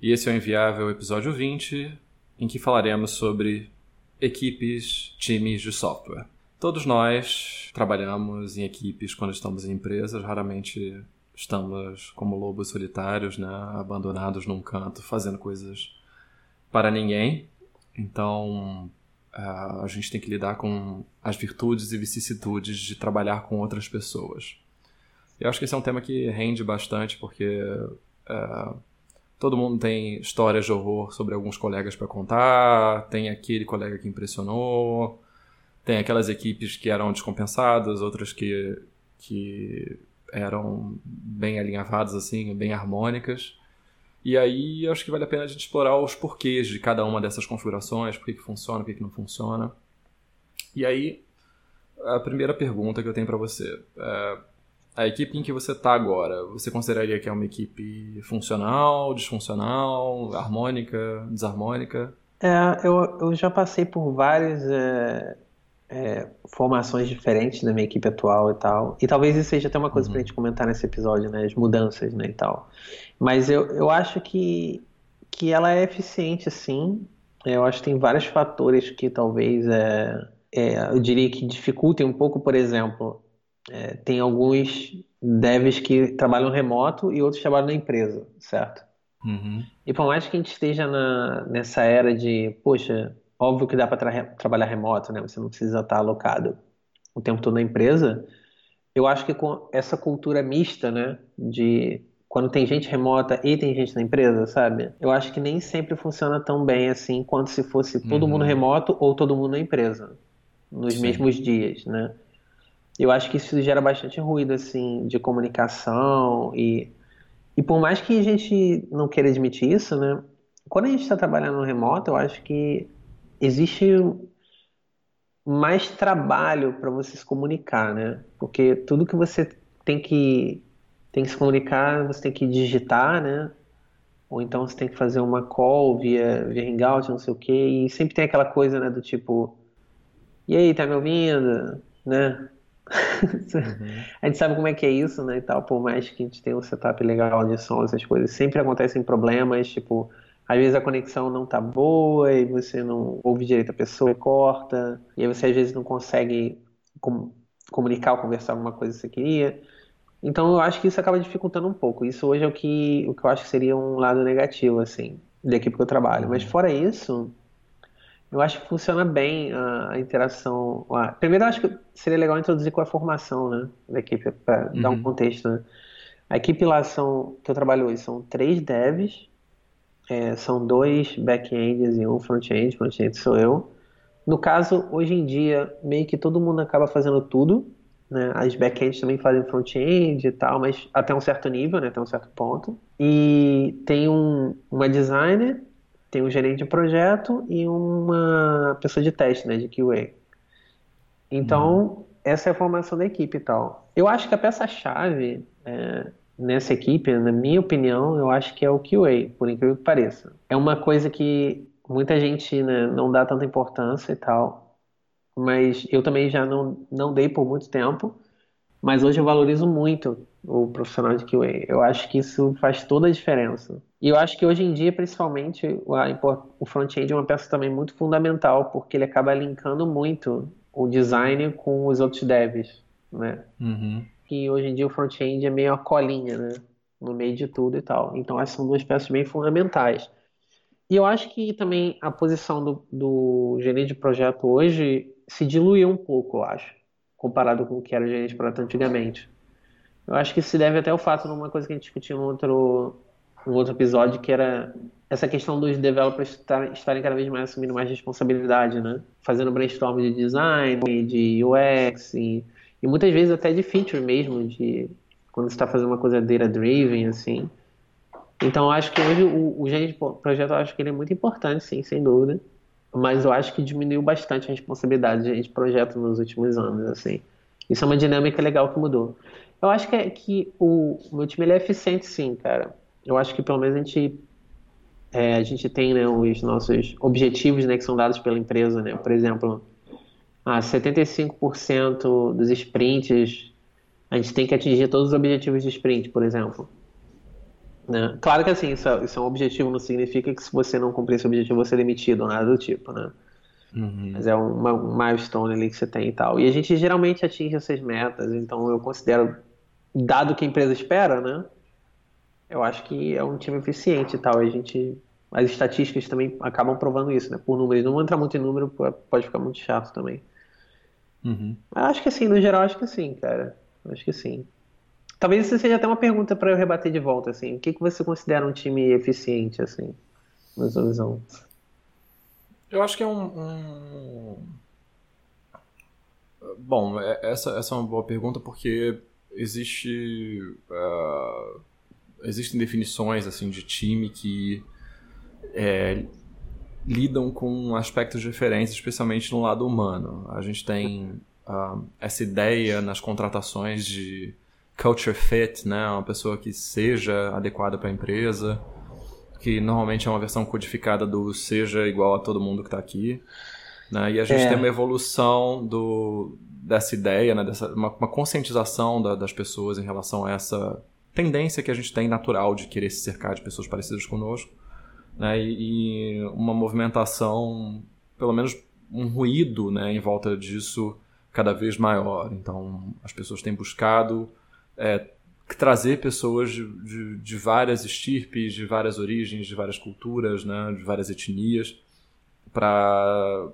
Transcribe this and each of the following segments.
E esse é o Enviável episódio 20, em que falaremos sobre equipes, times de software. Todos nós trabalhamos em equipes quando estamos em empresas, raramente estamos como lobos solitários, né, abandonados num canto, fazendo coisas para ninguém. Então, a gente tem que lidar com as virtudes e vicissitudes de trabalhar com outras pessoas. Eu acho que esse é um tema que rende bastante, porque uh, todo mundo tem histórias de horror sobre alguns colegas para contar, tem aquele colega que impressionou, tem aquelas equipes que eram descompensadas, outras que, que eram bem alinhavadas, assim, bem harmônicas. E aí acho que vale a pena a gente explorar os porquês de cada uma dessas configurações, por que, funciona, por que, que não funciona. E aí, a primeira pergunta que eu tenho para você. É, a equipe em que você está agora, você consideraria que é uma equipe funcional, disfuncional, harmônica, desarmônica? É, eu, eu já passei por várias é, é, formações diferentes na minha equipe atual e tal. E talvez isso seja até uma coisa uhum. para a gente comentar nesse episódio, né? As mudanças, né, e tal. Mas eu, eu acho que, que ela é eficiente, sim. Eu acho que tem vários fatores que talvez é, é, eu diria que dificultem um pouco, por exemplo, é, tem alguns devs que trabalham remoto e outros trabalham na empresa, certo? Uhum. E por mais que a gente esteja na, nessa era de, poxa, óbvio que dá para tra trabalhar remoto, né? Você não precisa estar alocado o tempo todo na empresa. Eu acho que com essa cultura mista, né, de quando tem gente remota e tem gente na empresa, sabe? Eu acho que nem sempre funciona tão bem assim quanto se fosse todo uhum. mundo remoto ou todo mundo na empresa nos Sim. mesmos dias, né? Eu acho que isso gera bastante ruído assim de comunicação e e por mais que a gente não queira admitir isso, né? Quando a gente está trabalhando remoto, eu acho que existe mais trabalho para você se comunicar, né? Porque tudo que você tem que tem que se comunicar, você tem que digitar, né? Ou então você tem que fazer uma call via, via Hangout, não sei o quê, e sempre tem aquela coisa, né, do tipo, e aí, tá me ouvindo? Né? Uhum. a gente sabe como é que é isso, né, e tal, por mais que a gente tenha um setup legal de som, essas coisas, sempre acontecem problemas, tipo, às vezes a conexão não tá boa e você não ouve direito a pessoa corta, e aí você às vezes não consegue com, comunicar ou conversar alguma coisa que você queria. Então eu acho que isso acaba dificultando um pouco. Isso hoje é o que, o que eu acho que seria um lado negativo, assim, da equipe que eu trabalho. Mas uhum. fora isso, eu acho que funciona bem a, a interação. A, primeiro, eu acho que seria legal introduzir com a formação né, da equipe, para uhum. dar um uhum. contexto. Né? A equipe lá são, que eu trabalho hoje são três devs, é, são dois back-ends e um front-end. Front-end sou eu. No caso, hoje em dia, meio que todo mundo acaba fazendo tudo. Né? As backends também fazem front-end e tal, mas até um certo nível, né? até um certo ponto. E tem um, uma designer, tem um gerente de projeto e uma pessoa de teste, né? de QA. Então, uhum. essa é a formação da equipe e tal. Eu acho que a peça-chave é, nessa equipe, na minha opinião, eu acho que é o QA, por incrível que pareça. É uma coisa que muita gente né, não dá tanta importância e tal mas eu também já não, não dei por muito tempo. Mas hoje eu valorizo muito o profissional de QA. Eu acho que isso faz toda a diferença. E eu acho que hoje em dia, principalmente, o front-end é uma peça também muito fundamental, porque ele acaba linkando muito o design com os outros devs, né? Uhum. E hoje em dia o front-end é meio a colinha, né? No meio de tudo e tal. Então, essas são duas peças bem fundamentais. E eu acho que também a posição do, do gerente de projeto hoje se diluiu um pouco, eu acho, comparado com o que era o gerente de antigamente. Eu acho que se deve até ao fato de uma coisa que a gente discutiu no outro, no outro episódio, que era essa questão dos developers estarem cada vez mais assumindo mais responsabilidade, né? Fazendo brainstorm de design, de UX e, e muitas vezes até de feature mesmo, de quando você está fazendo uma coisa data-driven, assim. Então, acho que hoje o, o gerente de projeto, acho que ele é muito importante, sim, sem dúvida mas eu acho que diminuiu bastante a responsabilidade de projeto nos últimos anos, assim. Isso é uma dinâmica legal que mudou. Eu acho que, é, que o, o meu time ele é eficiente, sim, cara. Eu acho que pelo menos a gente é, a gente tem né, os nossos objetivos né, que são dados pela empresa, né? Por exemplo, ah, 75% dos sprints a gente tem que atingir todos os objetivos de sprint, por exemplo. Né? Claro que assim, isso é, isso é, um objetivo, não significa que se você não cumprir esse objetivo você é demitido ou nada do tipo, né? Uhum. Mas é uma, um milestone ali que você tem e tal. E a gente geralmente atinge essas metas, então eu considero, dado que a empresa espera, né? Eu acho que é um time eficiente e tal. E a gente. As estatísticas também acabam provando isso, né? Por números. Não entrar muito em número, pode ficar muito chato também. Uhum. Acho que sim, no geral, acho que sim, cara. Acho que sim. Talvez isso seja até uma pergunta para eu rebater de volta, assim. O que, que você considera um time eficiente, assim, na sua visão? Eu acho que é um. um... Bom, é, essa, essa é uma boa pergunta porque existe. Uh, existem definições assim de time que é, lidam com aspectos diferentes, especialmente no lado humano. A gente tem uh, essa ideia nas contratações de culture fit, né? Uma pessoa que seja adequada para a empresa que normalmente é uma versão codificada do seja igual a todo mundo que está aqui. Né? E a gente é. tem uma evolução do, dessa ideia, né? dessa, uma, uma conscientização da, das pessoas em relação a essa tendência que a gente tem natural de querer se cercar de pessoas parecidas conosco. Né? E, e uma movimentação, pelo menos um ruído né? em volta disso cada vez maior. Então as pessoas têm buscado é, trazer pessoas de, de, de, várias estirpes, de várias origens, de várias culturas, né, de várias etnias, para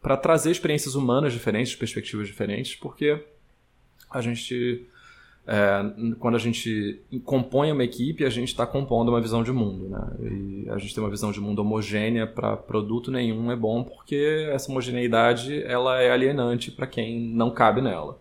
para trazer experiências humanas diferentes, perspectivas diferentes, porque a gente é, quando a gente compõe uma equipe, a gente está compondo uma visão de mundo, né? E a gente tem uma visão de mundo homogênea para produto nenhum é bom porque essa homogeneidade ela é alienante para quem não cabe nela.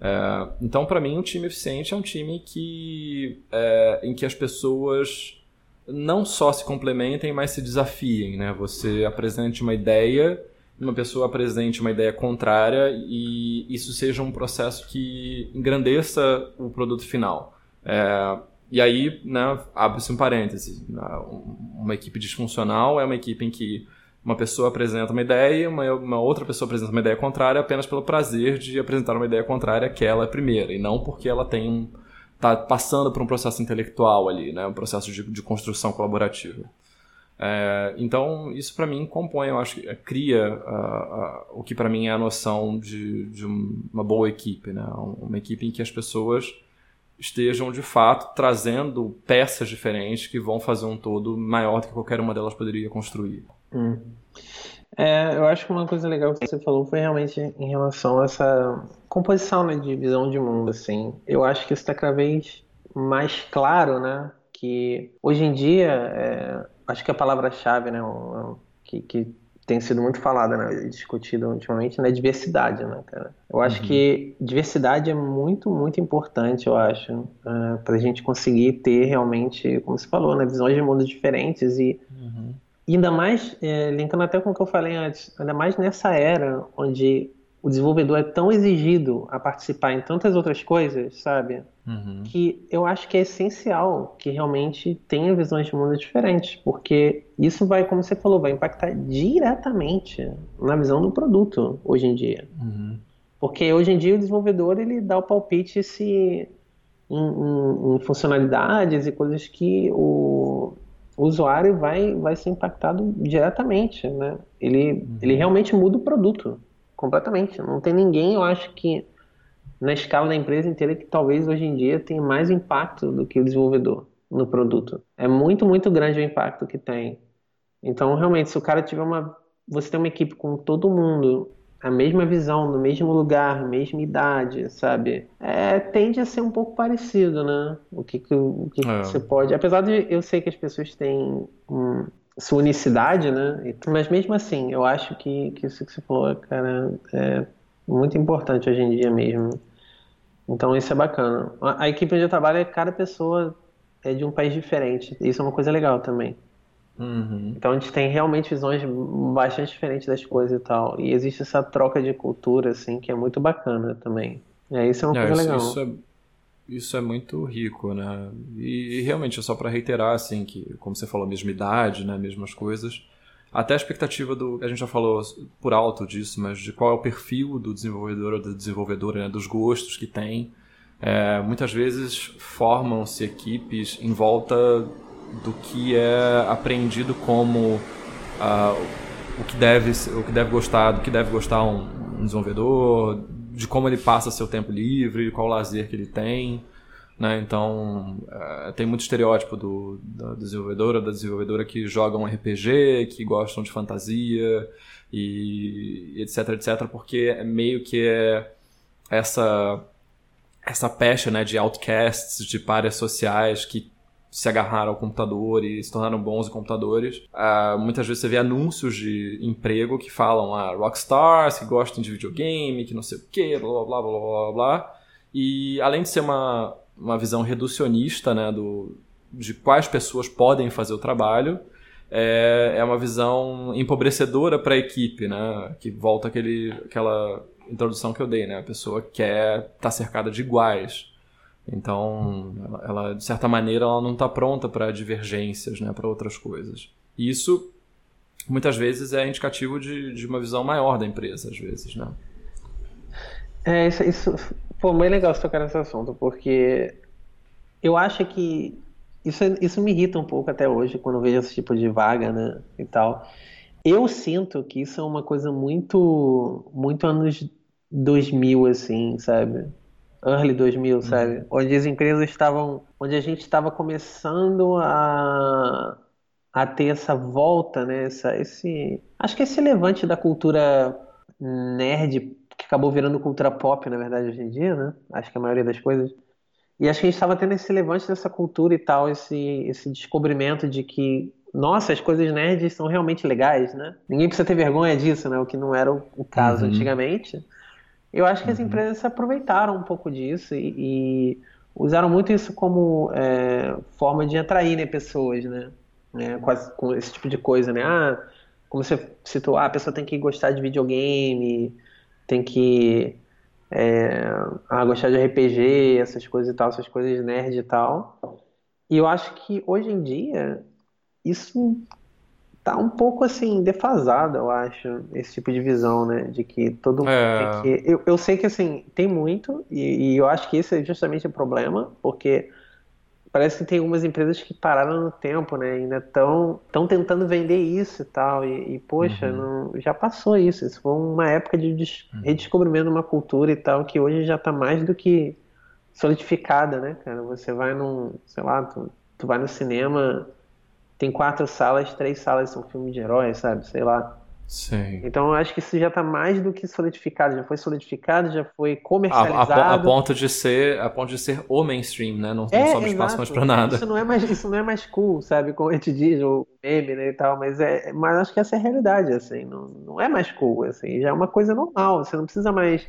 É, então, para mim, um time eficiente é um time que, é, em que as pessoas não só se complementem, mas se desafiem. Né? Você apresente uma ideia, uma pessoa apresente uma ideia contrária e isso seja um processo que engrandeça o produto final. É, e aí, né, abre-se um parêntese. Uma equipe disfuncional é uma equipe em que uma pessoa apresenta uma ideia, uma, uma outra pessoa apresenta uma ideia contrária apenas pelo prazer de apresentar uma ideia contrária que ela é primeira, e não porque ela tem tá passando por um processo intelectual ali, né, um processo de, de construção colaborativa. É, então, isso para mim compõe, eu acho que cria uh, uh, o que para mim é a noção de, de uma boa equipe, né? uma equipe em que as pessoas estejam de fato trazendo peças diferentes que vão fazer um todo maior do que qualquer uma delas poderia construir. Hum. É, eu acho que uma coisa legal que você falou foi realmente em relação a essa composição né, de visão de mundo, assim. Eu acho que isso está cada vez mais claro, né? Que hoje em dia, é, acho que a palavra-chave, né, que, que tem sido muito falada, né, discutida ultimamente, né, diversidade, né, cara. Eu acho uhum. que diversidade é muito, muito importante, eu acho, uh, é, para a gente conseguir ter realmente, como você falou, né, visões de mundo diferentes e uhum ainda mais, é, linkando até com o que eu falei antes, ainda mais nessa era onde o desenvolvedor é tão exigido a participar em tantas outras coisas, sabe? Uhum. Que eu acho que é essencial que realmente tenha visões de mundo diferentes, porque isso vai, como você falou, vai impactar diretamente na visão do produto hoje em dia. Uhum. Porque hoje em dia o desenvolvedor ele dá o palpite se em, em, em funcionalidades e coisas que o o usuário vai, vai ser impactado diretamente, né? Ele, uhum. ele realmente muda o produto completamente. Não tem ninguém, eu acho que na escala da empresa inteira que talvez hoje em dia tenha mais impacto do que o desenvolvedor no produto. É muito, muito grande o impacto que tem. Então, realmente, se o cara tiver uma. Você tem uma equipe com todo mundo a mesma visão, no mesmo lugar, mesma idade, sabe? É, tende a ser um pouco parecido, né? O que, que, o que, é. que você pode. Apesar de eu sei que as pessoas têm hum, sua unicidade, né? Mas mesmo assim, eu acho que, que isso que você falou, cara, é muito importante hoje em dia mesmo. Então isso é bacana. A, a equipe onde eu trabalho é cada pessoa é de um país diferente. Isso é uma coisa legal também. Uhum. Então a gente tem realmente visões bastante diferentes das coisas e tal. E existe essa troca de cultura, assim, que é muito bacana também. É, isso é uma é, coisa isso, legal. Isso é, isso é muito rico, né? E, e realmente é só para reiterar, assim, que, como você falou, a mesma idade, né? Mesmas coisas. Até a expectativa do. A gente já falou por alto disso, mas de qual é o perfil do desenvolvedor ou da desenvolvedora, né? Dos gostos que tem. É, muitas vezes formam-se equipes em volta do que é aprendido como uh, o, que deve, o que deve gostar, do que deve gostar um, um desenvolvedor, de como ele passa seu tempo livre, qual lazer que ele tem. Né? Então, uh, tem muito estereótipo do, da desenvolvedora, da desenvolvedora que joga um RPG, que gostam de fantasia e etc, etc, porque é meio que é essa essa pecha né, de outcasts, de párias sociais que se agarraram ao computador e se tornaram bons em computadores. Uh, muitas vezes você vê anúncios de emprego que falam ah, rockstars, que gostam de videogame, que não sei o que, blá blá blá blá blá. E além de ser uma, uma visão reducionista né, do, de quais pessoas podem fazer o trabalho, é, é uma visão empobrecedora para a equipe, né? Que volta aquele, aquela introdução que eu dei, né? A pessoa quer estar tá cercada de iguais. Então, ela, de certa maneira, ela não está pronta para divergências, né? Para outras coisas. E isso, muitas vezes, é indicativo de, de uma visão maior da empresa, às vezes, né? É, isso, isso foi bem legal você tocar nesse assunto, porque eu acho que isso, isso me irrita um pouco até hoje, quando vejo esse tipo de vaga, né, e tal. Eu sinto que isso é uma coisa muito, muito anos 2000, assim, sabe? Early 2000, uhum. sabe? Onde as empresas estavam, onde a gente estava começando a, a ter essa volta, né? Essa, esse, acho que esse levante da cultura nerd que acabou virando cultura pop, na verdade, hoje em dia, né? Acho que a maioria das coisas. E acho que a gente estava tendo esse levante dessa cultura e tal, esse, esse descobrimento de que nossa, as coisas nerds são realmente legais, né? Ninguém precisa ter vergonha disso, né? O que não era o, caso uhum. antigamente. Eu acho que as uhum. empresas se aproveitaram um pouco disso e, e usaram muito isso como é, forma de atrair né, pessoas, né? É, com, as, com, esse tipo de coisa, né? Ah, como você citou, ah, a pessoa tem que gostar de videogame, tem que é, ah, gostar de RPG, essas coisas e tal, essas coisas nerd e tal. E eu acho que hoje em dia isso tá um pouco assim defasado, eu acho, esse tipo de visão, né, de que todo mundo é... tem que eu, eu sei que assim tem muito e, e, eu acho que esse é justamente o problema, porque parece que tem algumas empresas que pararam no tempo, né, ainda estão estão tentando vender isso e tal e, e poxa, uhum. não, já passou isso, isso foi uma época de des, uhum. redescobrimento de uma cultura e tal que hoje já está mais do que solidificada, né, cara? Você vai num, sei lá, tu, tu vai no cinema tem quatro salas, três salas são filmes de heróis, sabe? Sei lá. Sim. Então eu acho que isso já está mais do que solidificado, já foi solidificado, já foi comercializado. A, a, a, ponto de ser, a ponto de ser o mainstream, né? Não, é, não sobra espaço mais para nada. Isso não é mais, isso não é mais cool, sabe? Como a gente diz, o meme, né, e tal, mas é, mas acho que essa é a realidade, assim, não, não é mais cool, assim, já é uma coisa normal, você não precisa mais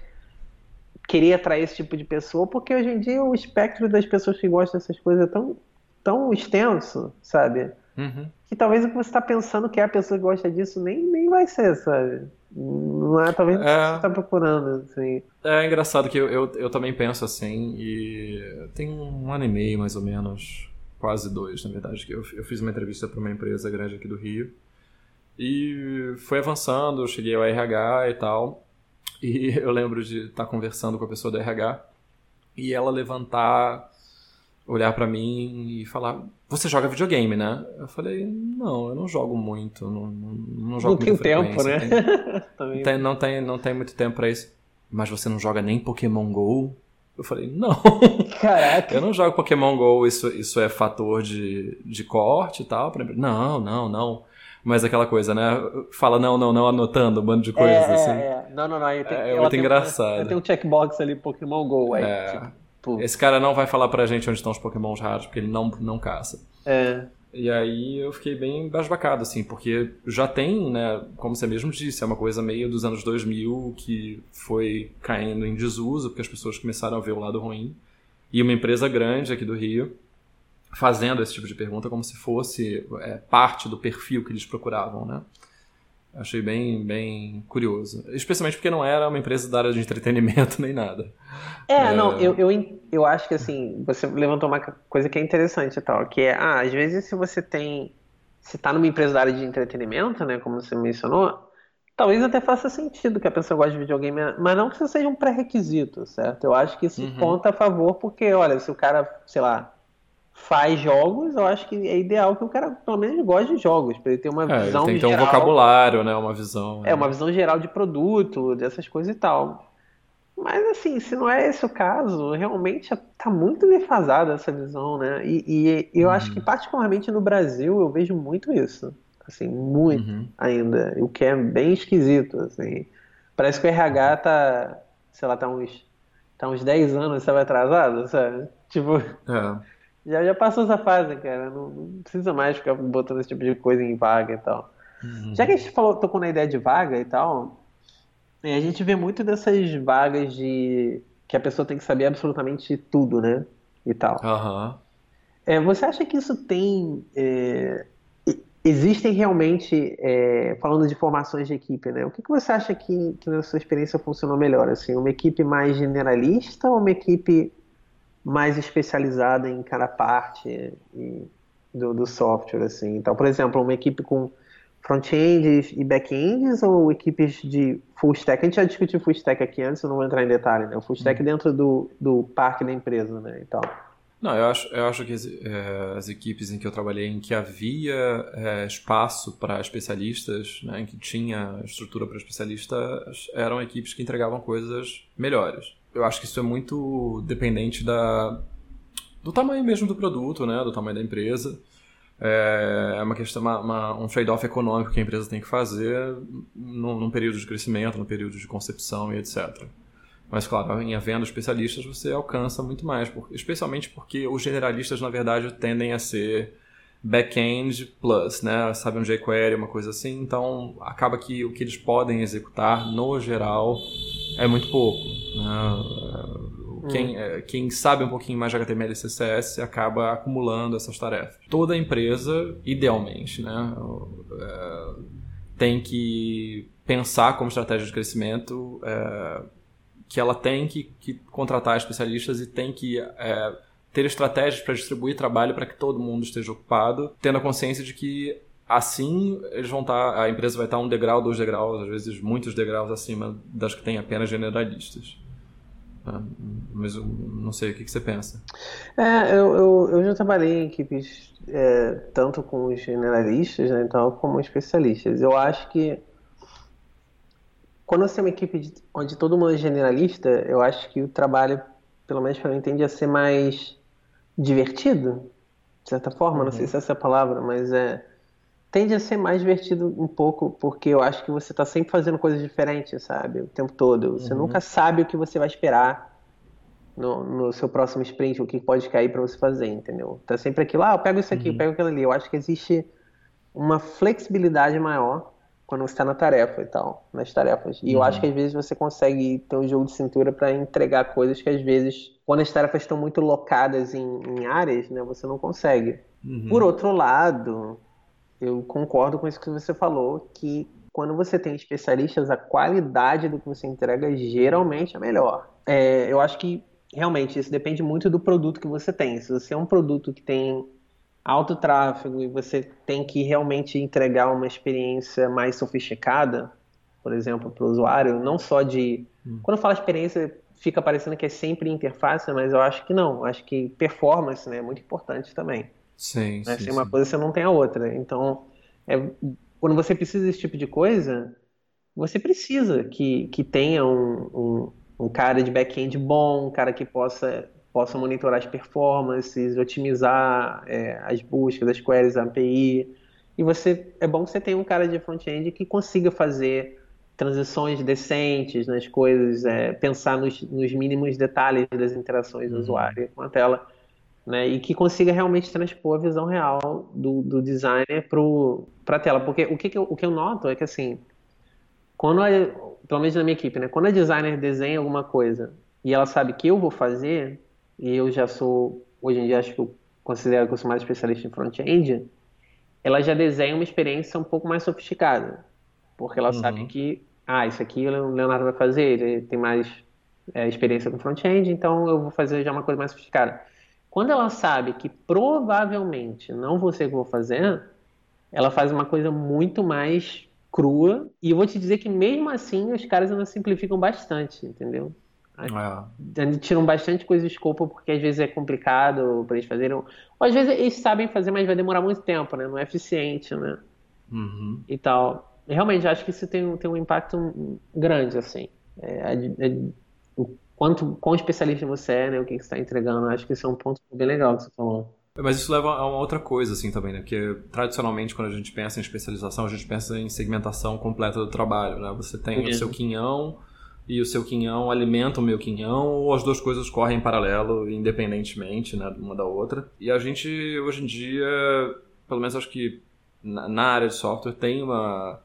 querer atrair esse tipo de pessoa, porque hoje em dia o espectro das pessoas que gostam dessas coisas é tão, tão extenso, sabe? Uhum. Que talvez o que você está pensando que é a pessoa que gosta disso nem, nem vai ser, sabe? Não é talvez é... você está procurando, assim. É engraçado que eu, eu, eu, também penso assim, e tem um ano e meio mais ou menos, quase dois, na verdade, que eu, eu fiz uma entrevista para uma empresa grande aqui do Rio. E foi avançando, eu cheguei ao RH e tal. E eu lembro de estar tá conversando com a pessoa do RH e ela levantar olhar para mim e falar: Você joga videogame, né? Eu falei: Não, eu não jogo muito. Não, não, não jogo Não tem tempo, né? Tem, tem, não, tem, não tem muito tempo pra isso. Mas você não joga nem Pokémon GO? Eu falei: Não. Caraca. eu não jogo Pokémon GO, isso, isso é fator de, de corte e tal. Não, não, não. Mas aquela coisa, né? Fala não, não, não, anotando um bando de coisas é, assim. É, é. Não, não, não. Tenho, é muito engraçado. Tem um checkbox ali, Pokémon GO. Aí, é. Tipo Tipo... Esse cara não vai falar pra gente onde estão os pokémons raros, porque ele não, não caça. É. E aí eu fiquei bem basbacado, assim, porque já tem, né, como você mesmo disse, é uma coisa meio dos anos 2000 que foi caindo em desuso, porque as pessoas começaram a ver o lado ruim. E uma empresa grande aqui do Rio fazendo esse tipo de pergunta como se fosse é, parte do perfil que eles procuravam, né? Achei bem, bem curioso. Especialmente porque não era uma empresa da área de entretenimento nem nada. É, é... não, eu, eu, eu acho que assim, você levantou uma coisa que é interessante e tal, que é, ah, às vezes se você tem. Se tá numa empresa da área de entretenimento, né, como você mencionou, Talvez até faça sentido que a pessoa goste de videogame, mas não que isso seja um pré-requisito, certo? Eu acho que isso uhum. conta a favor, porque, olha, se o cara, sei lá, faz jogos, eu acho que é ideal que o cara pelo menos goste de jogos, para ele ter uma é, visão tem que ter geral, um vocabulário, né, uma visão. É, uma visão geral de produto, dessas coisas e tal. Mas assim, se não é esse o caso, realmente está muito defasada essa visão, né? E, e eu uhum. acho que particularmente no Brasil eu vejo muito isso, assim, muito uhum. ainda, o que é bem esquisito, assim. Parece que o RH tá, sei lá, tá uns, tá uns 10 anos, sabe, atrasado, sabe? Tipo... É já, já passou essa fase, cara. Não, não, precisa mais ficar botando esse tipo de coisa em vaga e tal. Uhum. Já que a gente falou, tocou na ideia de vaga e tal, é, a gente vê muito dessas vagas de que a pessoa tem que saber absolutamente tudo, né? E tal. Uhum. É, você acha que isso tem. É, existem realmente, é, falando de formações de equipe, né? O que, que você acha que, que na sua experiência funcionou melhor? Assim, uma equipe mais generalista ou uma equipe mais especializada em cada parte do, do software, assim. Então, por exemplo, uma equipe com front-ends e back-ends ou equipes de full stack? A gente já discutiu full stack aqui antes, eu não vou entrar em detalhe, né? O full stack hum. dentro do, do parque da empresa, né? E tal. Não, eu acho, eu acho que as, é, as, equipes em que eu trabalhei, em que havia é, espaço para especialistas, né, em que tinha estrutura para especialistas, eram equipes que entregavam coisas melhores eu acho que isso é muito dependente da, do tamanho mesmo do produto, né? Do tamanho da empresa. É, é uma questão, uma, uma, um trade-off econômico que a empresa tem que fazer num, num, período de crescimento, num período de concepção e etc. Mas, claro, em havendo especialistas, você alcança muito mais, especialmente porque os generalistas, na verdade, tendem a ser back-end plus, né? Sabe um jQuery, uma coisa assim. Então, acaba que o que eles podem executar, no geral, é muito pouco. Né? Quem, hum. quem sabe um pouquinho mais de HTML e CSS acaba acumulando essas tarefas. Toda empresa, idealmente, né? É, tem que pensar como estratégia de crescimento é, que ela tem que, que, contratar especialistas e tem que é, ter estratégias para distribuir trabalho para que todo mundo esteja ocupado, tendo a consciência de que assim eles vão estar, tá, a empresa vai estar tá um degrau, dois degraus, às vezes muitos degraus acima das que tem apenas generalistas. Ah, mas eu não sei o que, que você pensa. É, eu, eu, eu já trabalhei em equipes é, tanto com os generalistas, né, então, como especialistas. Eu acho que quando você tem uma equipe de, onde todo mundo é generalista, eu acho que o trabalho, pelo menos para mim, tende a ser mais divertido, de certa forma, uhum. não sei uhum. se essa é a palavra, mas é tende a ser mais divertido um pouco, porque eu acho que você está sempre fazendo coisas diferentes, sabe? O tempo todo. Você uhum. nunca sabe o que você vai esperar no, no seu próximo sprint, o que pode cair para você fazer, entendeu? Tá sempre aquilo, ah, eu pego isso aqui, uhum. eu pego aquilo ali. Eu acho que existe uma flexibilidade maior quando você está na tarefa e tal, nas tarefas. E uhum. eu acho que às vezes você consegue ter um jogo de cintura para entregar coisas que às vezes, quando as tarefas estão muito locadas em, em áreas, né, você não consegue. Uhum. Por outro lado, eu concordo com isso que você falou, que quando você tem especialistas, a qualidade do que você entrega geralmente é melhor. É, eu acho que realmente isso depende muito do produto que você tem. Se você é um produto que tem alto tráfego e você tem que realmente entregar uma experiência mais sofisticada, por exemplo, para o usuário, não só de. Hum. Quando eu falo experiência, fica parecendo que é sempre interface, mas eu acho que não. Eu acho que performance né, é muito importante também. Sim, né? sim, Sem uma sim. coisa, você não tem a outra. Então, é, quando você precisa desse tipo de coisa, você precisa que, que tenha um, um, um cara de back-end bom, um cara que possa, possa monitorar as performances, otimizar é, as buscas, as queries, a API. E você é bom que você tenha um cara de front-end que consiga fazer transições decentes nas coisas, é, pensar nos, nos, mínimos detalhes das interações do uhum. usuário com a tela né, e que consiga realmente transpor a visão real do, do designer para a tela. Porque o que, que eu, o que eu noto é que, assim, quando a, pelo menos na minha equipe, né, quando a designer desenha alguma coisa e ela sabe que eu vou fazer, e eu já sou, hoje em dia, acho que eu considero que eu sou mais especialista em front-end, ela já desenha uma experiência um pouco mais sofisticada. Porque ela uhum. sabe que, ah, isso aqui o Leonardo vai fazer, ele tem mais é, experiência com front-end, então eu vou fazer já uma coisa mais sofisticada. Quando ela sabe que provavelmente não vou ser que vou fazer, ela faz uma coisa muito mais crua, e eu vou te dizer que mesmo assim os caras ainda simplificam bastante, entendeu? É. Tiram bastante coisa de escopo porque às vezes é complicado para eles fazerem. Ou às vezes eles sabem fazer, mas vai demorar muito tempo, né? Não é eficiente, né? Uhum. E tal. Realmente, acho que isso tem, tem um impacto grande, assim. É, é, é, o quanto, quão especialista você é, né? O que você está entregando. Acho que isso é um ponto bem legal que você falou. Mas isso leva a uma outra coisa, assim, também, né? Porque, tradicionalmente, quando a gente pensa em especialização, a gente pensa em segmentação completa do trabalho, né? Você tem uhum. o seu quinhão e o seu quinhão alimenta o meu quinhão, ou as duas coisas correm em paralelo, independentemente, né? Uma da outra. E a gente, hoje em dia, pelo menos acho que na área de software, tem uma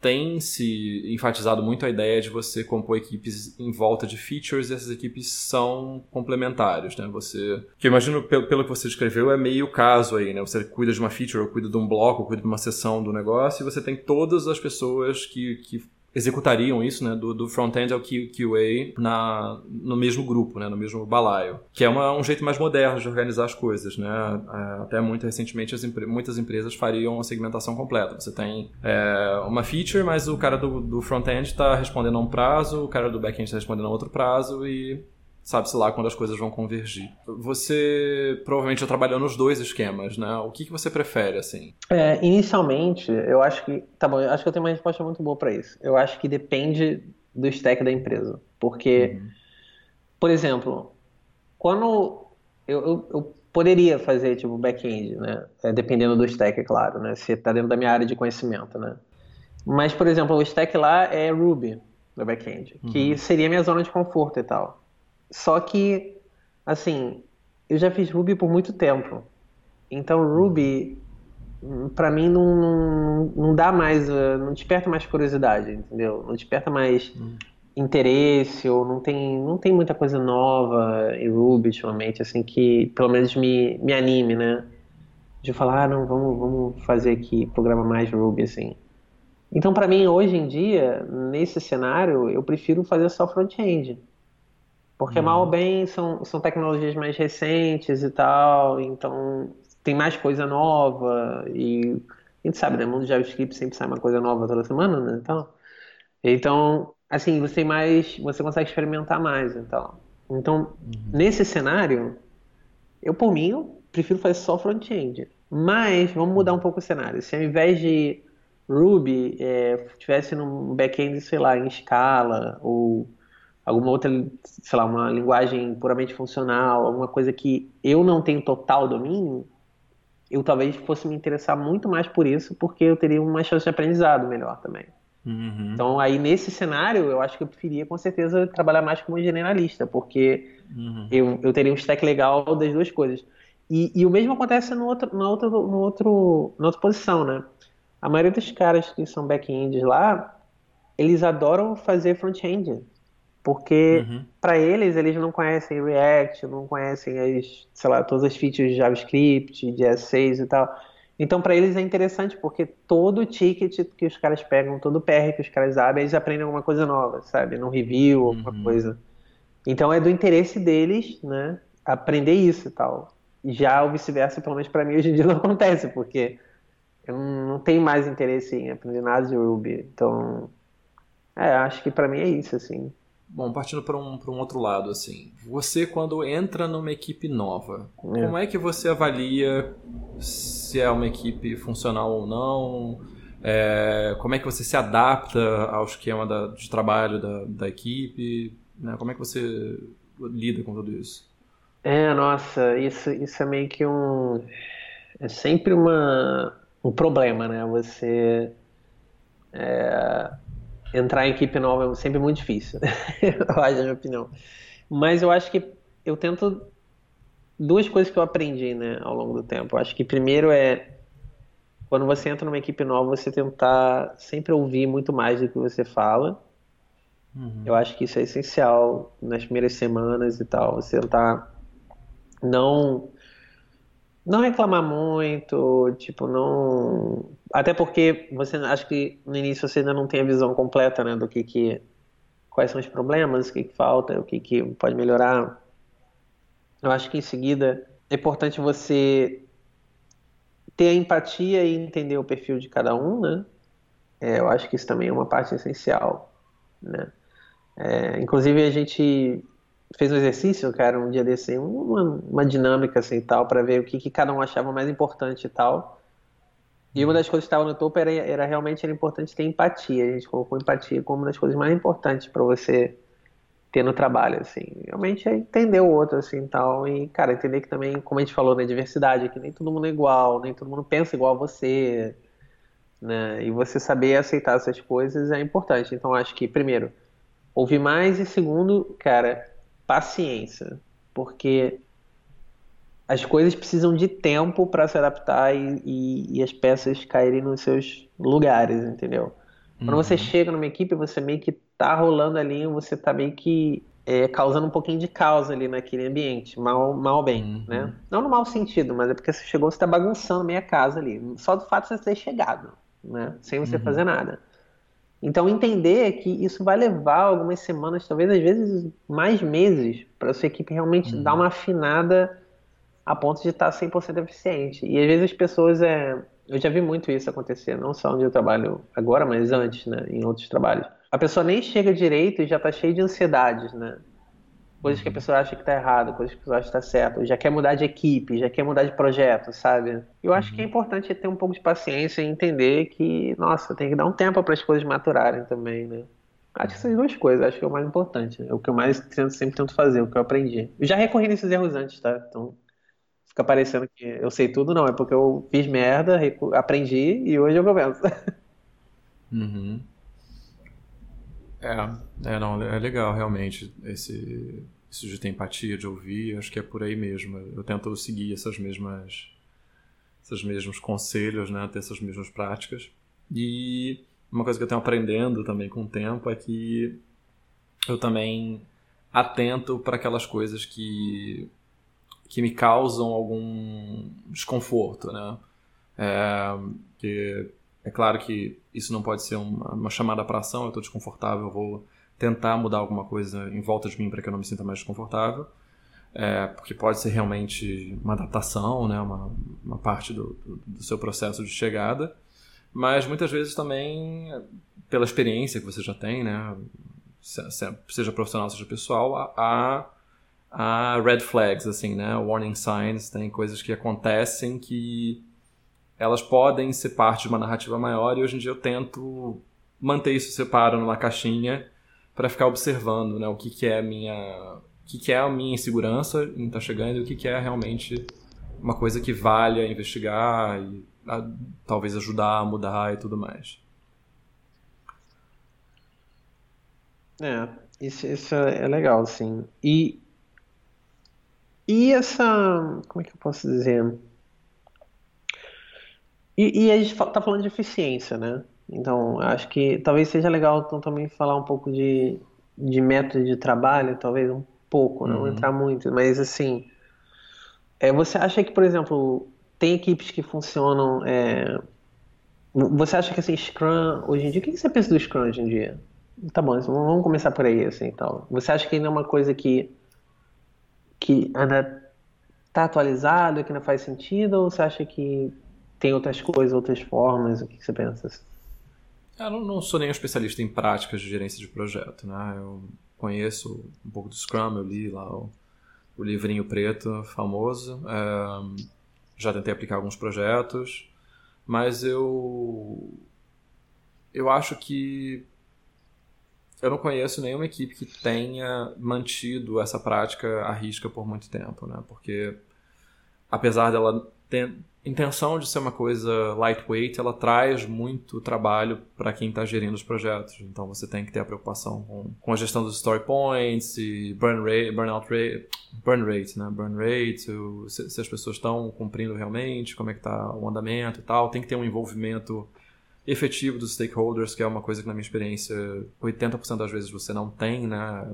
tem se enfatizado muito a ideia de você compor equipes em volta de features e essas equipes são complementares, né? Você, que eu imagino pelo, pelo que você descreveu é meio caso aí, né? Você cuida de uma feature, ou cuida de um bloco, ou cuida de uma seção do negócio e você tem todas as pessoas que, que executariam isso, né, do, do front-end ao QA na, no mesmo grupo, né, no mesmo balaio, que é uma, um jeito mais moderno de organizar as coisas, né, é, até muito recentemente as muitas empresas fariam a segmentação completa, você tem é, uma feature, mas o cara do, do front-end está respondendo a um prazo, o cara do back-end está respondendo a outro prazo e sabe-se lá quando as coisas vão convergir. Você provavelmente já trabalhou nos dois esquemas, né? O que, que você prefere, assim? É, inicialmente, eu acho que... Tá bom, eu acho que eu tenho uma resposta muito boa para isso. Eu acho que depende do stack da empresa. Porque, uhum. por exemplo, quando eu, eu, eu poderia fazer, tipo, back-end, né? É, dependendo do stack, é claro, né? Se tá dentro da minha área de conhecimento, né? Mas, por exemplo, o stack lá é Ruby, no back-end, uhum. que seria minha zona de conforto e tal. Só que, assim, eu já fiz Ruby por muito tempo. Então, Ruby, para mim, não, não, não, dá mais, eh, não desperta mais curiosidade, entendeu? Não desperta mais hum. interesse, ou não tem, não tem muita coisa nova em Ruby ultimamente, assim, que pelo menos me, me anime, né? De falar, ah, não, vamos, vamos fazer aqui, programa mais Ruby, assim. Então, para mim, hoje em dia, nesse cenário, eu prefiro fazer só front-end. Porque, mal ou bem, são, são tecnologias mais recentes e tal, então tem mais coisa nova e a gente sabe, né? No mundo de JavaScript sempre sai uma coisa nova toda semana, né? Então, então assim, você mais, você consegue experimentar mais, então. Então, uhum. nesse cenário, eu por mim, eu prefiro fazer só front-end. Mas vamos mudar um pouco o cenário. Se ao invés de Ruby é, tivesse num back-end, sei lá, em Scala ou alguma outra, sei lá, uma linguagem puramente funcional, alguma coisa que eu não tenho total domínio, eu talvez fosse me interessar muito mais por isso, porque eu teria uma chance de aprendizado melhor também. Uhum. Então, aí nesse cenário, eu acho que eu preferia com certeza trabalhar mais como generalista, porque uhum. eu, eu teria um stack legal das duas coisas. E, e o mesmo acontece no outro, no outro, no outro, na outra posição, né? A maioria dos caras que são back-ends lá, eles adoram fazer front-end. Porque uhum. para eles, eles não conhecem React, não conhecem as, sei lá, todas as features de JavaScript, de S6 e tal. Então, para eles é interessante porque todo ticket que os caras pegam, todo PR que os caras abrem, eles aprendem alguma coisa nova, sabe? Num review, alguma uhum. coisa. Então, é do interesse deles, né? Aprender isso e tal. Já o vice-versa, pelo menos para mim, hoje em dia não acontece, porque eu não tenho mais interesse em aprender nada de Ruby. Então, é, acho que para mim é isso, assim. Bom, partindo para um, um outro lado, assim. Você, quando entra numa equipe nova, é. como é que você avalia se é uma equipe funcional ou não? É, como é que você se adapta ao esquema da, de trabalho da, da equipe? Né? Como é que você lida com tudo isso? É, nossa, isso, isso é meio que um. É sempre uma, um problema, né? Você. É, entrar em equipe nova é sempre muito difícil. eu acho, na minha opinião. Mas eu acho que eu tento duas coisas que eu aprendi, né, ao longo do tempo. Eu acho que primeiro é quando você entra numa equipe nova, você tentar sempre ouvir muito mais do que você fala. Uhum. Eu acho que isso é essencial nas primeiras semanas e tal. Você tentar não não reclamar muito, tipo, não. Até porque você acho que no início você ainda não tem a visão completa, né, do que que. Quais são os problemas, o que, que falta, o que, que pode melhorar. Eu acho que em seguida é importante você ter a empatia e entender o perfil de cada um, né? É, eu acho que isso também é uma parte essencial, né? É, inclusive a gente fez um exercício, cara, um dia desse, uma, uma dinâmica assim tal, para ver o que, que, cada um achava mais importante e tal. E uma das coisas que estava no topo era, era realmente era importante ter empatia. A gente colocou empatia como uma das coisas mais importantes para você ter no trabalho, assim. Realmente é entender o outro, assim, tal. E, cara, entender que também, como a gente falou, na né, diversidade, que nem todo mundo é igual, nem todo mundo pensa igual a você, né? E você saber aceitar essas coisas é importante. Então, acho que, primeiro, ouvir mais e, segundo, cara, paciência. Porque as coisas precisam de tempo para se adaptar e, e, e, as peças caírem nos seus lugares, entendeu? Quando uhum. você chega numa equipe, você meio que tá rolando ali, você tá meio que é, causando um pouquinho de causa ali naquele ambiente, mal, mal bem, uhum. né? Não no mau sentido, mas é porque você chegou, você tá bagunçando meia casa ali, só do fato de você ter chegado, né? Sem você uhum. fazer nada. Então entender que isso vai levar algumas semanas, talvez às vezes mais meses, para sua equipe realmente dar uhum. uma afinada a ponto de estar 100% eficiente. E às vezes as pessoas, é, eu já vi muito isso acontecer, não só onde eu trabalho agora, mas antes, né, em outros trabalhos. A pessoa nem chega direito e já está cheia de ansiedades, né? Coisas que a pessoa acha que está errado, coisas que a pessoa acha que está certo, já quer mudar de equipe, já quer mudar de projeto, sabe? Eu acho uhum. que é uhum. importante ter um pouco de paciência e entender que, nossa, tem que dar um tempo para as coisas maturarem também, né? Acho que essas duas coisas, acho que é o mais importante. É o que eu mais sempre tento fazer, o que eu aprendi. Eu já recorri nesses erros antes, tá? Então, fica parecendo que eu sei tudo, não. É porque eu fiz merda, aprendi e hoje eu começo. Uhum. É, é, não, é legal realmente esse, isso de ter empatia, de ouvir, acho que é por aí mesmo. Eu tento seguir essas mesmas, esses mesmos conselhos, né, ter essas mesmas práticas. E uma coisa que eu tenho aprendendo também com o tempo é que eu também atento para aquelas coisas que que me causam algum desconforto, né? É, que é claro que isso não pode ser uma, uma chamada para ação, eu estou desconfortável, eu vou tentar mudar alguma coisa em volta de mim para que eu não me sinta mais desconfortável. É, porque pode ser realmente uma adaptação, né, uma, uma parte do, do, seu processo de chegada, mas muitas vezes também pela experiência que você já tem, né, seja profissional, seja pessoal, há há red flags, assim, né? Warning signs, tem coisas que acontecem que elas podem ser parte de uma narrativa maior e hoje em dia eu tento manter isso separado numa caixinha para ficar observando, né? O que, que é a minha, o que, que é a minha insegurança em estar tá chegando e o que, que é realmente uma coisa que vale a investigar e a, talvez ajudar a mudar e tudo mais. É, isso, isso é legal, sim. E e essa. Como é que eu posso dizer? E, e a gente está falando de eficiência, né? Então, acho que talvez seja legal então, também falar um pouco de, de método de trabalho, talvez um pouco, não uhum. entrar muito, mas assim. É, você acha que, por exemplo, tem equipes que funcionam. É, você acha que assim, Scrum, hoje em dia, o que você pensa do Scrum hoje em dia? Tá bom, vamos começar por aí, assim, então. Você acha que ainda é uma coisa que que ainda está atualizado, que não faz sentido, ou você acha que tem outras coisas, outras formas? O que você pensa? Eu não, sou nenhum especialista em práticas de gerência de projeto, né? Eu conheço um pouco do Scrum, eu li lá o, o livrinho preto famoso, é, já tentei aplicar alguns projetos, mas eu eu acho que eu não conheço nenhuma equipe que tenha mantido essa prática à risca por muito tempo, né? Porque apesar dela ter intenção de ser uma coisa lightweight, ela traz muito trabalho para quem está gerindo os projetos. Então você tem que ter a preocupação com, com a gestão dos story points e burn rate, burnout rate, burn rate, né? Burn rate, se, se as pessoas estão cumprindo realmente, como é que está o andamento e tal. Tem que ter um envolvimento efetivo dos stakeholders, que é uma coisa que na minha experiência 80% das vezes você não tem, né?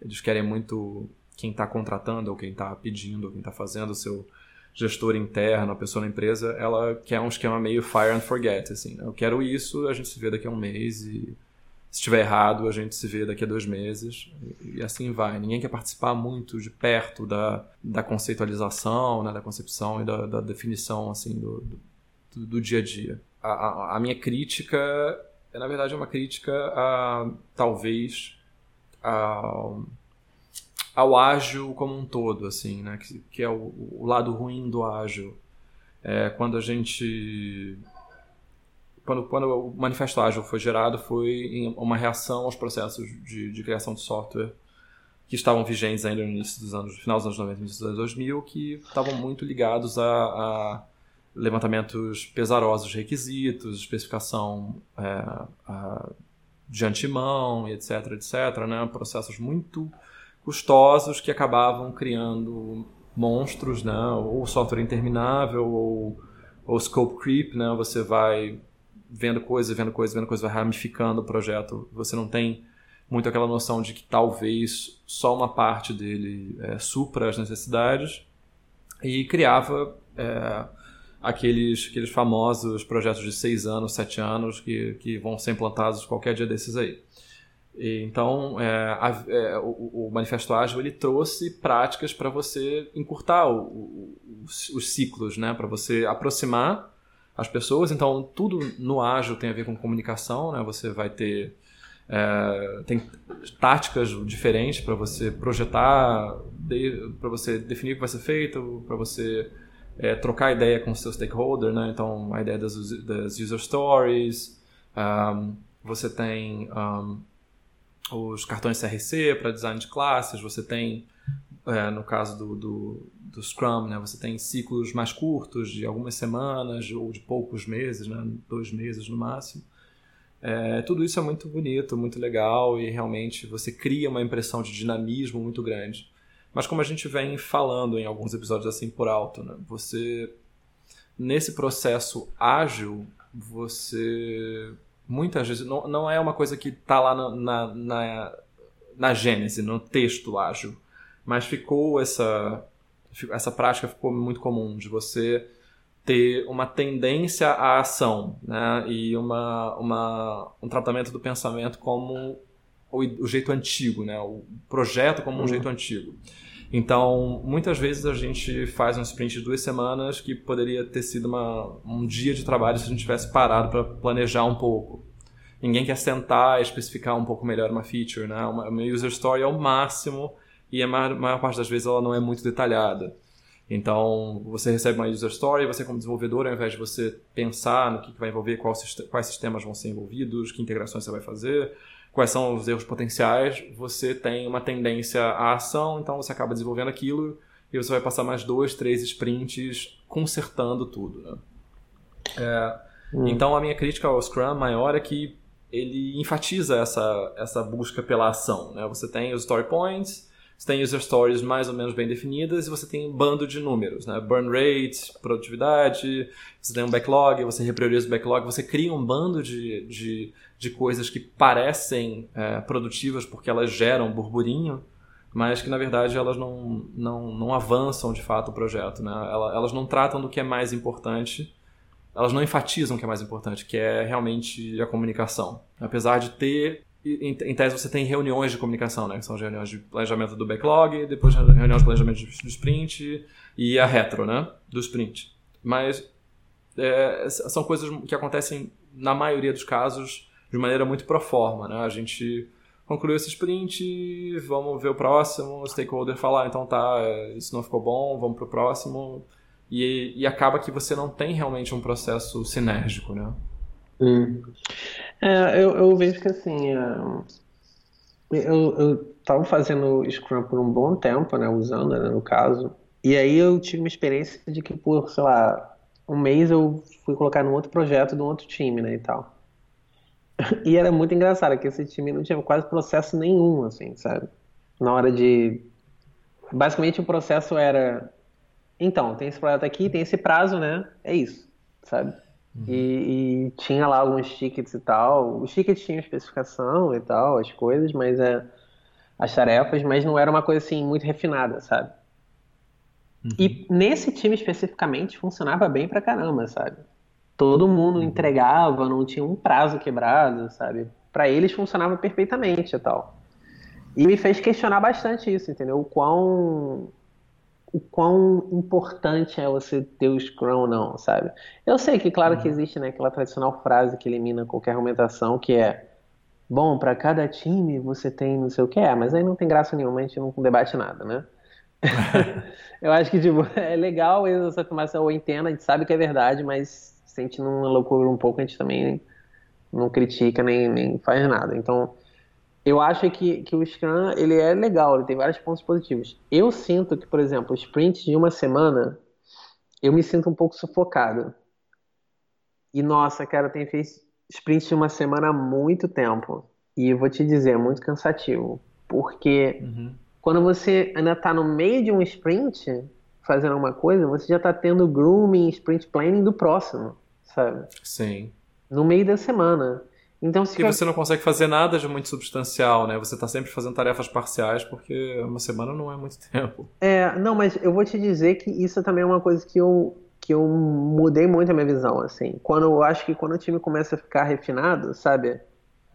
Eles querem muito quem está contratando ou quem está pedindo, ou quem está fazendo o seu gestor interno, a pessoa na empresa, ela quer um esquema meio fire and forget, assim. Né? Eu quero isso, a gente se vê daqui a um mês e se estiver errado, a gente se vê daqui a dois meses e assim vai. Ninguém quer participar muito de perto da, da conceitualização, né, da concepção e da, da definição assim do, do, do dia a dia a, a minha crítica é na verdade uma crítica a talvez ao, ao ágil como um todo, assim, né? Que, que é o, o, lado ruim do ágil. É, quando a gente quando, quando o manifesto ágil foi gerado foi uma reação aos processos de, de criação de software que estavam vigentes ainda no início dos anos, final dos anos 90, início dos anos 2000, que estavam muito ligados a, a levantamentos pesarosos de requisitos, especificação é, a, de antemão, etc, etc, né? processos muito custosos que acabavam criando monstros, né? ou software interminável, ou, ou scope creep, né? você vai vendo coisa, vendo coisa, vendo coisa, vai ramificando o projeto, você não tem muito aquela noção de que talvez só uma parte dele é, supra as necessidades e criava é, aqueles, aqueles famosos projetos de seis anos, sete anos que, que vão ser implantados qualquer dia desses aí. Então, é, a, é, o, o, Manifesto Ágil ele trouxe práticas para você encurtar o, o, os, os, ciclos, né? para você aproximar as pessoas. Então, tudo no ágil tem a ver com comunicação. Né? Você vai ter é, tem táticas diferentes para você projetar, para você definir o que vai ser feito, para você é, trocar ideia com o seu stakeholder, né? Então, a ideia das, das user stories, um, você tem um, os cartões CRC para design de classes, você tem, é, no caso do, do, do, Scrum, né? Você tem ciclos mais curtos, de algumas semanas ou de poucos meses, né? Dois meses no máximo. É, tudo isso é muito bonito, muito legal e realmente você cria uma impressão de dinamismo muito grande. Mas como a gente vem falando em alguns episódios assim por alto, né? você nesse processo ágil, você muitas vezes não, não é uma coisa que está lá na, na, na, na gênese, no texto ágil, mas ficou essa essa prática ficou muito comum de você ter uma tendência à ação né? e uma, uma, um tratamento do pensamento como o, o jeito antigo, né? o projeto como um uhum. jeito antigo. Então, muitas vezes a gente faz um sprint de duas semanas que poderia ter sido uma, um dia de trabalho se a gente tivesse parado para planejar um pouco. Ninguém quer sentar e especificar um pouco melhor uma feature, né? Uma, uma user story é o máximo e a maior, maior parte das vezes ela não é muito detalhada. Então, você recebe uma user story, você como desenvolvedor, ao invés de você pensar no que vai envolver, quais sistemas vão ser envolvidos, que integrações você vai fazer, quais são os erros potenciais, você tem uma tendência à ação, então você acaba desenvolvendo aquilo e você vai passar mais dois, três sprints consertando tudo. Né? É, hum. Então, a minha crítica ao Scrum maior é que ele enfatiza essa, essa busca pela ação. Né? Você tem os story points, você tem user stories mais ou menos bem definidas e você tem um bando de números, né? Burn rate, produtividade, você tem um backlog, você reprioriza o backlog, você cria um bando de, de, de coisas que parecem é, produtivas porque elas geram burburinho, mas que na verdade elas não, não, não avançam de fato o projeto, né? Elas não tratam do que é mais importante, elas não enfatizam o que é mais importante, que é realmente a comunicação. Apesar de ter em, tese você tem reuniões de comunicação, né? Que são as reuniões de planejamento do backlog, depois reuniões de planejamento do sprint e a retro, né? Do sprint. Mas é, são coisas que acontecem, na maioria dos casos, de maneira muito pro forma, né? A gente concluiu esse sprint, vamos ver o próximo, o stakeholder falar, então tá, é, isso não ficou bom, vamos pro próximo. E, e acaba que você não tem realmente um processo sinérgico, né? Hum. É, eu, eu vejo que assim, é, eu, eu tava fazendo Scrum por um bom tempo, né, usando, né, no caso, e aí eu tive uma experiência de que por, sei lá, um mês eu fui colocar num outro projeto de um outro time, né, e tal. E era muito engraçado, que esse time não tinha quase processo nenhum, assim, sabe? Na hora de... Basicamente o processo era... Então, tem esse projeto aqui, tem esse prazo, né? É isso, sabe? Uhum. E, e, tinha lá alguns tickets e tal. Os tickets tinham especificação e tal, as coisas, mas é as tarefas, mas não era uma coisa assim muito refinada, sabe? Uhum. E nesse time especificamente funcionava bem pra caramba, sabe? Todo mundo entregava, não tinha um prazo quebrado, sabe? Para eles funcionava perfeitamente e tal. E me fez questionar bastante isso, entendeu? O quão o quão importante é você ter o Scrum ou não, sabe? Eu sei que, claro, que uhum. existe né, aquela tradicional frase que elimina qualquer argumentação, que é bom, para cada time você tem não sei o que é, mas aí não tem graça nenhuma, a gente não debate nada, né? eu acho que tipo, é legal essa afirmação, eu entendo, a gente sabe que é verdade, mas se a gente não loucura um pouco, a gente também não critica nem, nem faz nada. Então, eu acho que, que o Scrum ele é legal, ele tem vários pontos positivos. Eu sinto que, por exemplo, sprint de uma semana, eu me sinto um pouco sufocado. E nossa, cara, tenho feito sprint de uma semana há muito tempo. E eu vou te dizer, é muito cansativo. Porque uhum. quando você ainda está no meio de um sprint, fazendo alguma coisa, você já está tendo grooming, sprint planning do próximo, sabe? Sim. No meio da semana. Então, se porque você não consegue fazer nada de muito substancial, né? Você está sempre fazendo tarefas parciais porque uma semana não é muito tempo. É, não, mas eu vou te dizer que isso também é uma coisa que eu que eu mudei muito a minha visão, assim. Quando eu acho que quando o time começa a ficar refinado, sabe?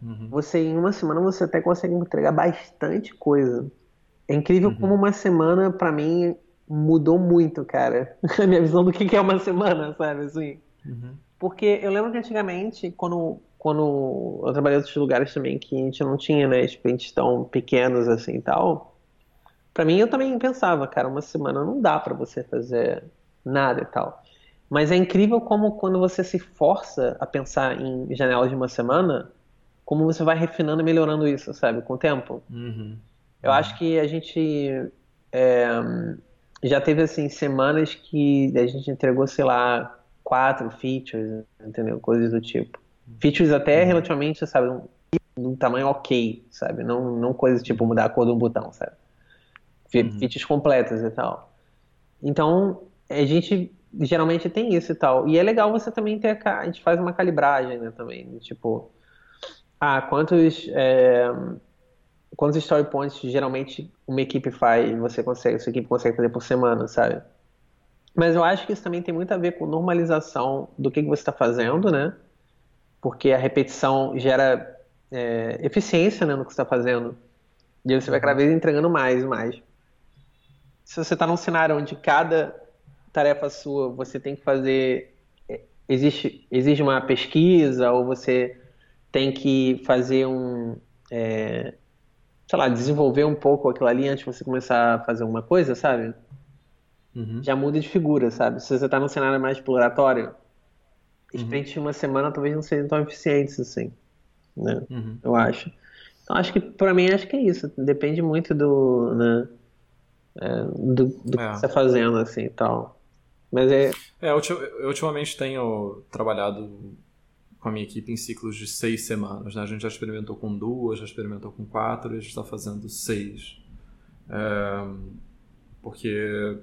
Uhum. Você em uma semana você até consegue entregar bastante coisa. É incrível uhum. como uma semana para mim mudou muito, cara. a minha visão do que é uma semana, sabe? Assim. Uhum. Porque eu lembro que antigamente, quando quando eu trabalhei em outros lugares também que a gente não tinha, né, sprints tão pequenos assim e tal, para mim eu também pensava, cara, uma semana não dá para você fazer nada e tal. Mas é incrível como quando você se força a pensar em janelas de uma semana, como você vai refinando e melhorando isso, sabe, com o tempo. Uhum. Eu uhum. acho que a gente é, já teve assim semanas que a gente entregou, sei lá, quatro features, entendeu, coisas do tipo. Features até uhum. relativamente, sabe, um, um tamanho ok, sabe? Não, não coisas tipo mudar a cor de um botão, sabe? Uhum. Features completas e tal. Então, a gente geralmente tem isso e tal. E é legal você também ter a, a gente faz uma calibragem, né, também, tipo, ah, quantos é, quantos story points geralmente uma equipe faz, você consegue, sua equipe consegue fazer por semana, sabe? Mas eu acho que isso também tem muito a ver com normalização do que, que você está fazendo, né? porque a repetição gera é, eficiência né, no que você está fazendo. E aí você vai cada vez entregando mais e mais. Se você está num cenário onde cada tarefa sua você tem que fazer. É, existe, exige uma pesquisa, ou você tem que fazer um. É, sei lá, desenvolver um pouco aquilo ali antes de você começar a fazer alguma coisa, sabe? Uhum. Já muda de figura, sabe? Se você está num cenário mais exploratório, sprint uhum. uma semana talvez não sejam tão eficientes assim, né? Uhum. Eu acho. Então acho que para mim acho que é isso. Depende muito do, né? É, do, do é. que você está fazendo assim e tal. Mas é. É, eu ultimamente tenho trabalhado com a minha equipe em ciclos de seis semanas. Né? A gente já experimentou com duas, já experimentou com quatro, e a gente está fazendo seis. É, porque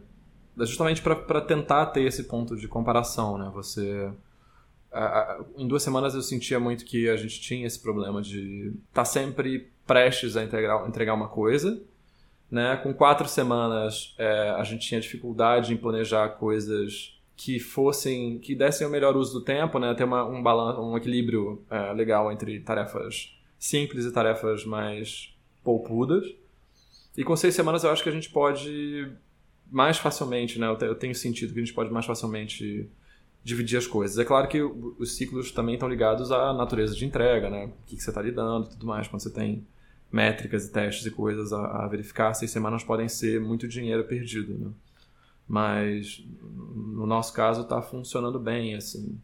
justamente para tentar ter esse ponto de comparação, né? Você em duas semanas eu sentia muito que a gente tinha esse problema de estar tá sempre prestes a entregar, entregar uma coisa. Né? Com quatro semanas é, a gente tinha dificuldade em planejar coisas que fossem que dessem o melhor uso do tempo, né? ter uma, um balanço, um equilíbrio é, legal entre tarefas simples e tarefas mais poupudas. E com seis semanas eu acho que a gente pode mais facilmente, né? eu tenho sentido que a gente pode mais facilmente dividir as coisas. É claro que os ciclos também estão ligados à natureza de entrega, né? O que, você está lidando e tudo mais. Quando você tem métricas e testes e coisas a, a, verificar, seis semanas podem ser muito dinheiro perdido, né? Mas no nosso caso está funcionando bem, assim.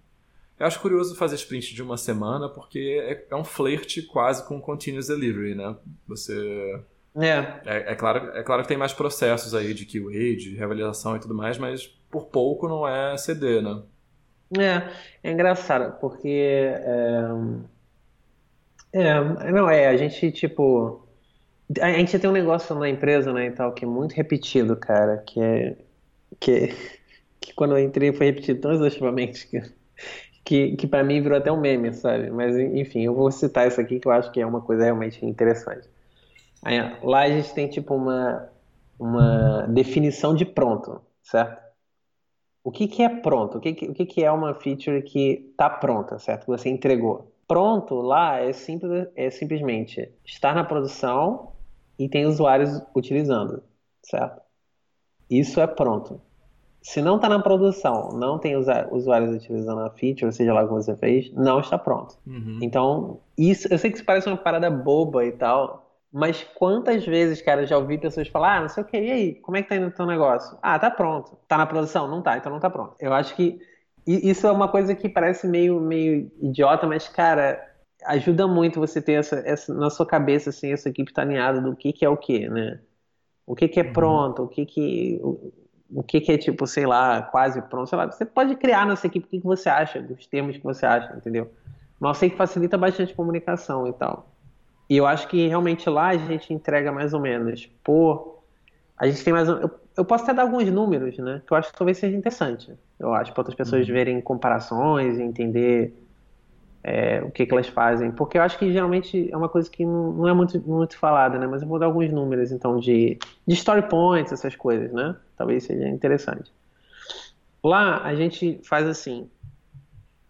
Eu acho curioso fazer sprint de uma semana porque é, é um flerte quase com continuous delivery, né? Você é. é. É, claro, é claro que tem mais processos aí de QA, de reavaliação e tudo mais, mas por pouco não é CD, né? É, é engraçado, porque. É, é, não, é, a gente, tipo. A gente tem um negócio na empresa, né, e tal, que é muito repetido, cara, que é. Que, que quando eu entrei foi repetido tão exaustivamente que, que, que para mim virou até um meme, sabe? Mas, enfim, eu vou citar isso aqui que eu acho que é uma coisa realmente interessante. Aí, lá a gente tem, tipo, uma, uma definição de pronto, certo? O que, que é pronto? O que, que, o que, que é uma feature que está pronta, certo? Que você entregou. Pronto lá é, simples, é simplesmente estar na produção e tem usuários utilizando, certo? isso é pronto. Se não está na produção, não tem usuários utilizando a feature, seja lá o que você fez, não está pronto. Uhum. Então, isso, eu sei que isso parece uma parada boba e tal, mas quantas vezes, cara, já ouvi pessoas falar, ah, não sei o que, e aí, como é que tá indo o teu negócio? Ah, tá pronto. Tá na produção? Não tá, então não tá pronto. Eu acho que isso é uma coisa que parece meio, meio idiota, mas, cara, ajuda muito você ter essa, essa na sua cabeça, assim, essa equipe tá alinhada do que que é o que, né? O que que é uhum. pronto, o que que o que, que, é tipo, sei lá, quase pronto, sei lá, você pode criar nessa equipe o que, que você acha, dos termos que você acha, entendeu? Mas eu sei que facilita bastante a comunicação e tal. E eu acho que realmente lá a gente entrega mais ou menos por. A gente tem mais. Eu, eu posso até dar alguns números, né? Que eu acho que talvez seja interessante. Eu acho, para outras pessoas uhum. verem comparações e entender é, o que, que elas fazem. Porque eu acho que geralmente é uma coisa que não, não é muito, muito falada, né? Mas eu vou dar alguns números, então, de, de story points, essas coisas, né? Talvez seja interessante. Lá a gente faz assim.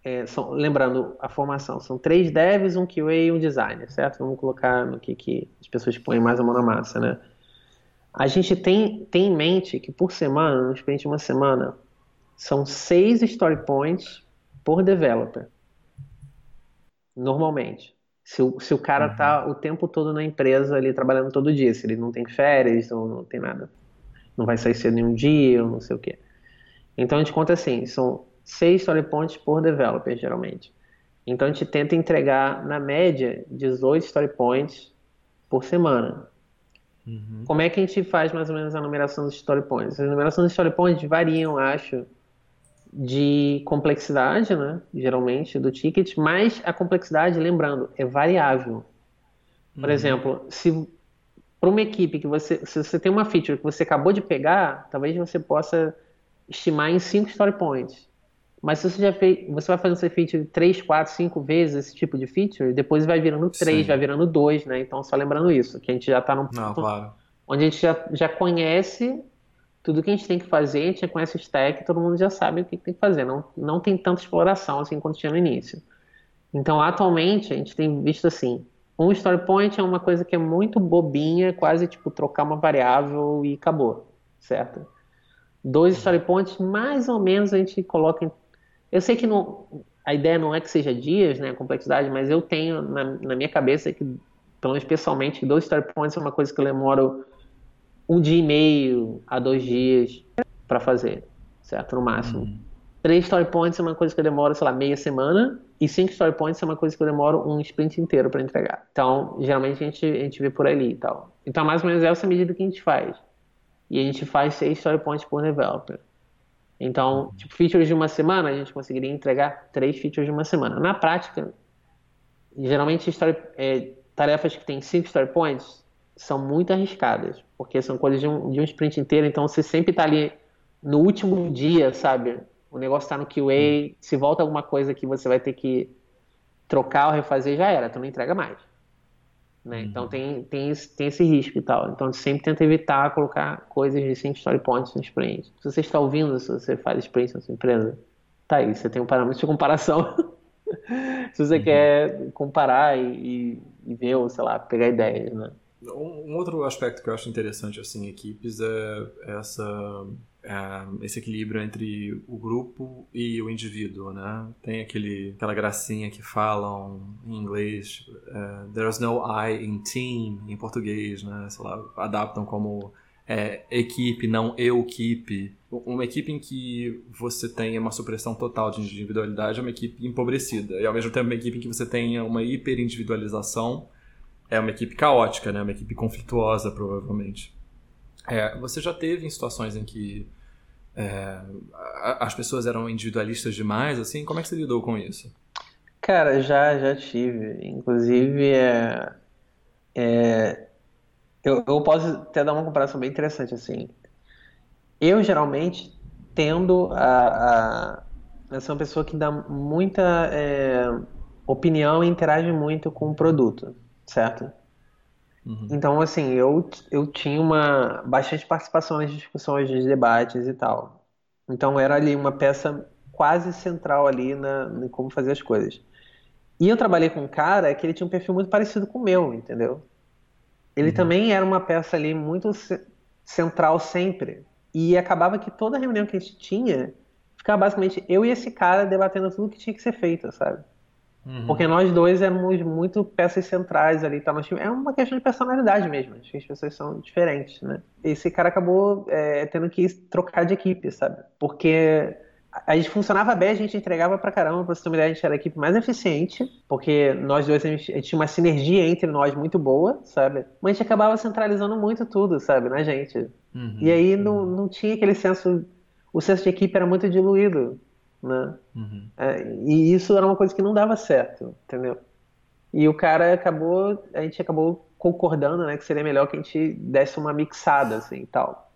É, são, lembrando a formação, são três devs, um QA e um designer, certo? Vamos colocar no que, que as pessoas põem mais a mão na massa, né? A gente tem, tem em mente que por semana, no sprint de uma semana, são seis story points por developer normalmente. Se o, se o cara uhum. tá o tempo todo na empresa ali trabalhando todo dia, se ele não tem férias ou não tem nada, não vai sair cedo nenhum dia ou não sei o que. Então a gente conta assim, são seis story points por developer geralmente. Então a gente tenta entregar na média 18 story points por semana. Uhum. Como é que a gente faz mais ou menos a numeração dos story points? As numerações dos story points variam, acho, de complexidade, né? Geralmente, do ticket, mas a complexidade, lembrando, é variável. Por uhum. exemplo, se para uma equipe que você, se você tem uma feature que você acabou de pegar, talvez você possa estimar em 5 story points. Mas se você já fez, você vai fazendo essa feature 3, 4, 5 vezes esse tipo de feature, depois vai virando 3, vai virando 2, né? Então, só lembrando isso, que a gente já está num Não, claro. onde a gente já, já conhece tudo que a gente tem que fazer, a gente já conhece o stack, todo mundo já sabe o que tem que fazer. Não, não tem tanta exploração assim quanto tinha no início. Então, atualmente, a gente tem visto assim, um story point é uma coisa que é muito bobinha, quase tipo trocar uma variável e acabou, certo? Dois story points, mais ou menos a gente coloca em... Eu sei que não, a ideia não é que seja dias, né, a complexidade, mas eu tenho na, na minha cabeça que, pelo menos pessoalmente, dois story points é uma coisa que eu demoro um dia e meio a dois dias para fazer, certo? No máximo. Uhum. Três story points é uma coisa que eu demoro, sei lá, meia semana. E cinco story points é uma coisa que eu demoro um sprint inteiro para entregar. Então, geralmente a gente, a gente vê por ali e tal. Então, mais ou menos essa medida que a gente faz. E a gente faz seis story points por developer. Então, uhum. tipo, features de uma semana, a gente conseguiria entregar três features de uma semana. Na prática, geralmente story, é, tarefas que têm cinco story points são muito arriscadas, porque são coisas de um, de um sprint inteiro, então você sempre está ali no último dia, sabe? O negócio está no QA, se volta alguma coisa que você vai ter que trocar ou refazer, já era, tu não entrega mais. Né? Uhum. Então tem, tem, tem esse risco e tal. Então sempre tenta evitar colocar coisas de 5 story points no sprint. Se você está ouvindo, se você faz sprint na sua empresa, tá aí, você tem um parâmetro de comparação. se você uhum. quer comparar e, e, ver, ou sei lá, pegar ideias, né? Um, outro aspecto que eu acho interessante assim equipes é essa é, esse equilíbrio entre o grupo e o indivíduo, né? Tem aquele aquela gracinha que falam em inglês uh, there's no I in team em português, né? Sei lá, adaptam como é, equipe, não eu equipe. Uma equipe em que você tenha uma supressão total de individualidade é uma equipe empobrecida. E ao mesmo tempo uma equipe em que você tenha uma hiperindividualização é uma equipe caótica, né? Uma equipe conflituosa, provavelmente. É, você já teve em situações em que é, as pessoas eram individualistas demais, assim? Como é que você lidou com isso? Cara, já, já tive. Inclusive, é, é, eu, eu posso até dar uma comparação bem interessante, assim. Eu, geralmente, tendo a, a, a ser uma pessoa que dá muita é, opinião e interage muito com o produto certo? Uhum. Então, assim, eu, eu tinha uma bastante participação nas discussões, nos debates e tal. Então, era ali uma peça quase central ali na, em como fazer as coisas. E eu trabalhei com um cara que ele tinha um perfil muito parecido com o meu, entendeu? Ele uhum. também era uma peça ali muito central sempre. E acabava que toda reunião que a gente tinha, ficava basicamente eu e esse cara debatendo tudo que tinha que ser feito, sabe? Uhum. Porque nós dois éramos muito peças centrais ali, tá? É uma questão de personalidade mesmo. Acho que as pessoas são diferentes, né? Esse cara acabou é, tendo que trocar de equipe, sabe? Porque a gente funcionava bem, a gente entregava pra caramba, pra você ter uma ideia, a gente era a equipe mais eficiente, porque nós dois, a gente, a gente tinha uma sinergia entre nós muito boa, sabe? Mas a gente acabava centralizando muito tudo, sabe, na gente. Uhum, e aí não, uhum. não tinha aquele senso, o senso de equipe era muito diluído, né? Uhum. É, e isso era uma coisa que não dava certo, entendeu? E o cara acabou, a gente acabou concordando, né, que seria melhor que a gente desse uma mixada, assim, tal.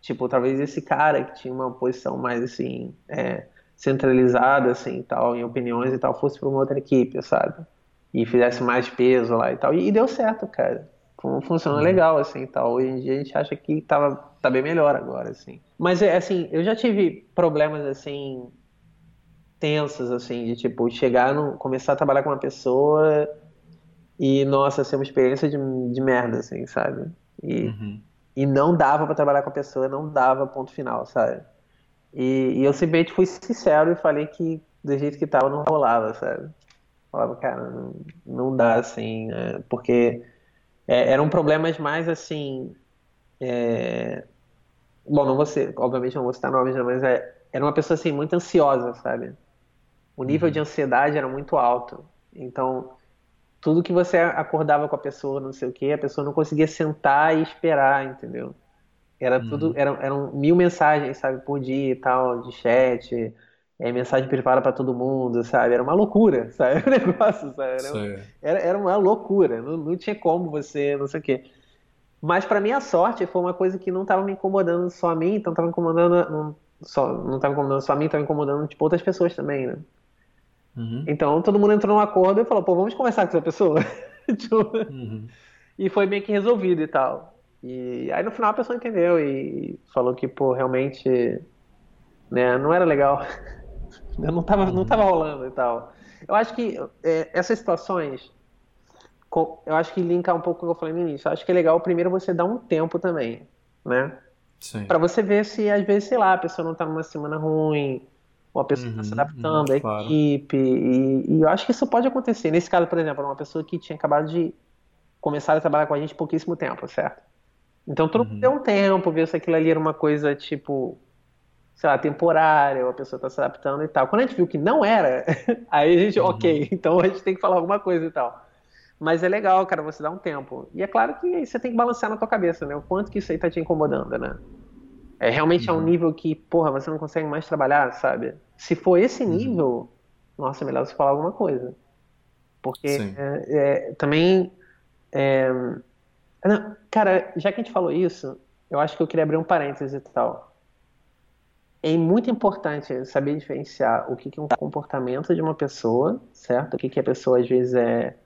Tipo, talvez esse cara que tinha uma posição mais, assim, é, centralizada, assim, tal, em opiniões e tal, fosse para uma outra equipe, sabe? E fizesse mais peso lá e tal. E, e deu certo, cara. Funcionou uhum. legal, assim, tal. Hoje em dia a gente acha que tava, tá bem melhor agora, assim. Mas, é, assim, eu já tive problemas, assim, tensas, assim, de tipo, chegar, no, começar a trabalhar com uma pessoa e, nossa, ser uma experiência de, de merda, assim, sabe? E, uhum. e não dava para trabalhar com a pessoa, não dava ponto final, sabe? E, e eu simplesmente fui sincero e falei que do jeito que tava não rolava, sabe? Falava, cara, não, não dá, assim, né? porque é, eram problemas mais, assim, é... bom, não vou ser, obviamente não vou citar nomes, né, mas é, era uma pessoa, assim, muito ansiosa, sabe? O nível uhum. de ansiedade era muito alto. Então, tudo que você acordava com a pessoa, não sei o que, a pessoa não conseguia sentar e esperar, entendeu? Era uhum. tudo, eram, eram mil mensagens, sabe, por dia e tal, de chat, é, mensagem privada para todo mundo, sabe? Era uma loucura, sabe? O negócio, sabe? Era, era, era uma loucura, não, não tinha como você, não sei o quê. Mas para minha sorte, foi uma coisa que não estava me incomodando só a mim, então estava incomodando, não, só, não estava incomodando só a mim, estava incomodando tipo outras pessoas também, né? Uhum. Então todo mundo entrou num acordo e falou, pô, vamos conversar com essa pessoa. Tipo, uhum. E foi meio que resolvido e tal. E aí no final a pessoa entendeu e falou que, pô, realmente né, não era legal. não tava, não tava rolando e tal. Eu acho que é, essas situações, eu acho que linka um pouco com o que eu falei no início. Eu acho que é legal primeiro você dar um tempo também, né? Para você ver se às vezes, sei lá, a pessoa não tá numa semana ruim, uma pessoa está uhum, se adaptando uhum, à equipe. E, e, eu acho que isso pode acontecer. Nesse caso, por exemplo, uma pessoa que tinha acabado de começar a trabalhar com a gente pouquíssimo tempo, certo? Então todo mundo uhum. deu um tempo, ver se aquilo ali era uma coisa tipo, sei lá, temporária, a pessoa está se adaptando e tal. Quando a gente viu que não era, aí a gente, uhum. ok, então a gente tem que falar alguma coisa e tal. Mas é legal, cara, você dar um tempo. E é claro que você tem que balancear na tua cabeça, né? O quanto que isso aí tá te incomodando, né? É realmente uhum. é um uhum. nível que, porra, você não consegue mais trabalhar, sabe? Se for esse uhum. nível, uhum. nossa, é melhor você falar alguma coisa. Porque é, é, também. É, não, cara, já que a gente falou isso, eu acho que eu queria abrir um parêntese e tal. É muito importante saber diferenciar o que, que é um comportamento de uma pessoa, certo? O que, que a pessoa às vezes é.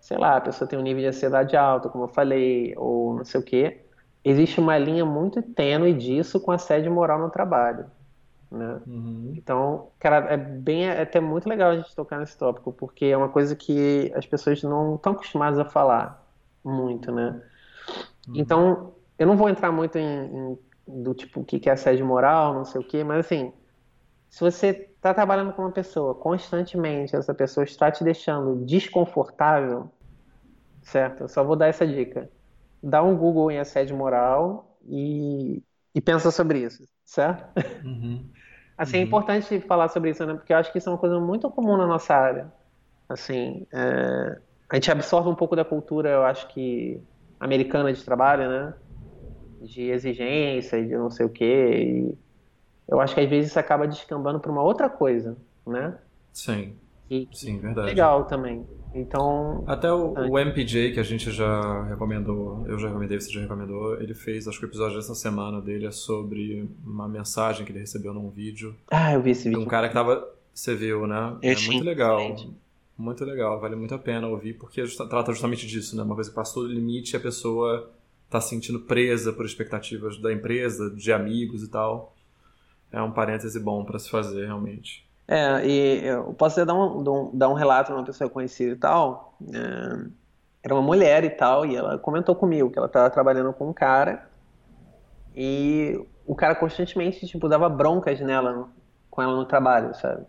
Sei lá, a pessoa tem um nível de ansiedade alto, como eu falei, ou não sei o quê existe uma linha muito tênue disso com assédio moral no trabalho. Né? Uhum. Então, cara, é bem é até muito legal a gente tocar nesse tópico, porque é uma coisa que as pessoas não estão acostumadas a falar muito, né? Uhum. Então, eu não vou entrar muito em, em do tipo o que é assédio moral, não sei o que, mas assim, se você está trabalhando com uma pessoa constantemente, essa pessoa está te deixando desconfortável, certo? Eu só vou dar essa dica dá um Google em assédio moral e, e pensa sobre isso, certo? Uhum. Assim, é uhum. é importante falar sobre isso, né? Porque eu acho que isso é uma coisa muito comum na nossa área. Assim, é... a gente absorve um pouco da cultura, eu acho que americana de trabalho, né? De exigência, de não sei o quê. E eu acho que às vezes isso acaba descambando para uma outra coisa, né? Sim. Sim, verdade. Legal também. Então. Até o, o, MPJ, que a gente já recomendou, eu já recomendei, você já recomendou, ele fez, acho que o episódio dessa semana dele é sobre uma mensagem que ele recebeu num vídeo. Ah, eu vi esse vídeo. De um cara que tava. Você viu, né? Eu é muito legal. Muito legal, vale muito a pena ouvir, porque trata justamente disso, né? Uma coisa que passou do limite e a pessoa tá se sentindo presa por expectativas da empresa, de amigos e tal. É um parêntese bom para se fazer, realmente. É, e eu posso dar um, dar um relato de uma pessoa conhecida e tal. É, era uma mulher e tal, e ela comentou comigo que ela estava trabalhando com um cara e o cara constantemente, tipo, dava broncas nela, com ela no trabalho, sabe?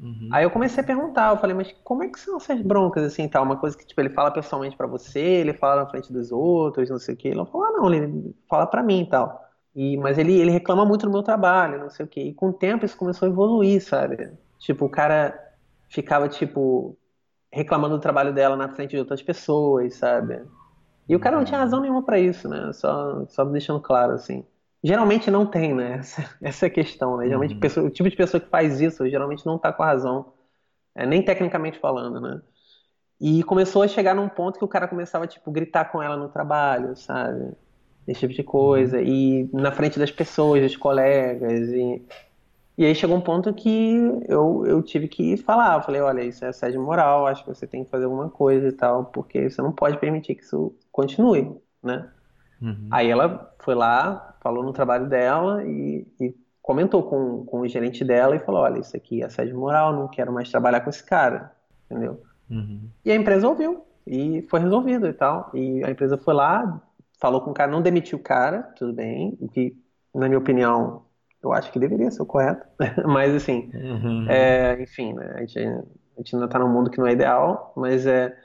Uhum. Aí eu comecei a perguntar, eu falei, mas como é que são essas broncas, assim, tal? Uma coisa que, tipo, ele fala pessoalmente para você, ele fala na frente dos outros, não sei o quê. Ele falou, ah, não, ele fala para mim e tal. E, mas ele, ele reclama muito do meu trabalho, não sei o quê. E com o tempo isso começou a evoluir, sabe? Tipo, o cara ficava, tipo, reclamando do trabalho dela na frente de outras pessoas, sabe? E o cara não tinha razão nenhuma para isso, né? Só, só deixando claro, assim. Geralmente não tem, né? Essa, essa é a questão, né? Geralmente uhum. pessoa, o tipo de pessoa que faz isso geralmente não tá com a razão, é, nem tecnicamente falando, né? E começou a chegar num ponto que o cara começava, tipo, gritar com ela no trabalho, sabe? Esse tipo de coisa. Uhum. E na frente das pessoas, dos colegas. E, e aí chegou um ponto que eu, eu tive que falar. Eu falei, olha, isso é assédio moral, acho que você tem que fazer alguma coisa e tal, porque você não pode permitir que isso continue, né? Uhum. Aí ela foi lá, falou no trabalho dela e, e, comentou com, com o gerente dela e falou: olha, isso aqui é assédio moral, não quero mais trabalhar com esse cara, entendeu? Uhum. E a empresa ouviu e foi resolvido e tal. E a empresa foi lá, falou com o cara, não demitiu o cara, tudo bem, o que, na minha opinião, eu acho que deveria ser o correto, mas assim, uhum. é, enfim, né, a, gente, a gente ainda tá num mundo que não é ideal, mas é,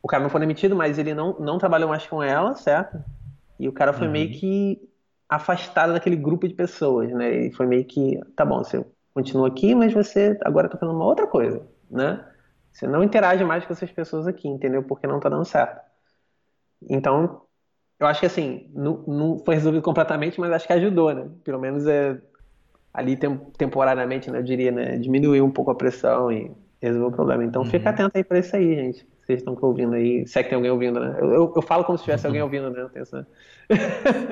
o cara não foi demitido, mas ele não, não trabalhou mais com ela, certo? E o cara foi uhum. meio que afastado daquele grupo de pessoas, né? E foi meio que, tá bom, você continua aqui, mas você agora tá fazendo uma outra coisa, né? Você não interage mais com essas pessoas aqui, entendeu? Porque não tá dando certo. Então, eu acho que assim, não, não foi resolvido completamente, mas acho que ajudou, né? Pelo menos é ali temporariamente, né, eu diria, né, diminuiu um pouco a pressão e resolveu o problema. Então, uhum. fica atento aí para isso aí, gente vocês estão ouvindo aí, se é que tem alguém ouvindo, né? Eu, eu, eu falo como se tivesse alguém ouvindo, né? Não, essa...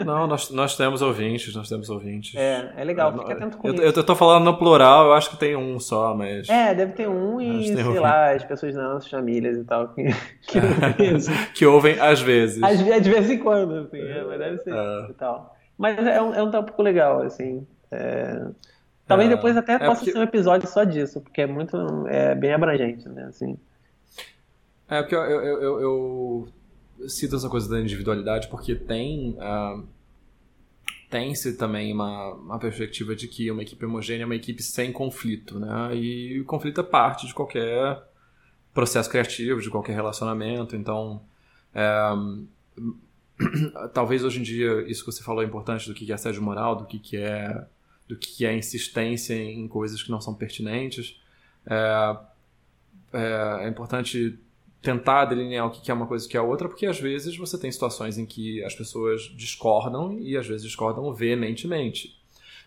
não nós, nós temos ouvintes, nós temos ouvintes. É, é legal, fica atento com eu, isso. Eu, eu tô falando no plural, eu acho que tem um só, mas... É, deve ter um e, sei lá, as pessoas das nossas famílias e tal, que, que, que ouvem às vezes. Às, de vez em quando, assim, é, mas deve ser é. e tal. Mas é um, é um tópico legal, assim, é... Talvez é. depois até possa porque... ser um episódio só disso, porque é muito, é bem abrangente, né, assim... É, porque eu, eu, eu, eu cito essa coisa da individualidade porque tem. Uh, tem-se também uma, uma perspectiva de que uma equipe homogênea é uma equipe sem conflito, né? E o conflito é parte de qualquer processo criativo, de qualquer relacionamento. Então, é, talvez hoje em dia isso que você falou é importante do que é assédio moral, do que é do que é insistência em coisas que não são pertinentes. É, é, é importante tentar delinear o que é uma coisa e o que é outra, porque às vezes você tem situações em que as pessoas discordam e às vezes discordam veementemente.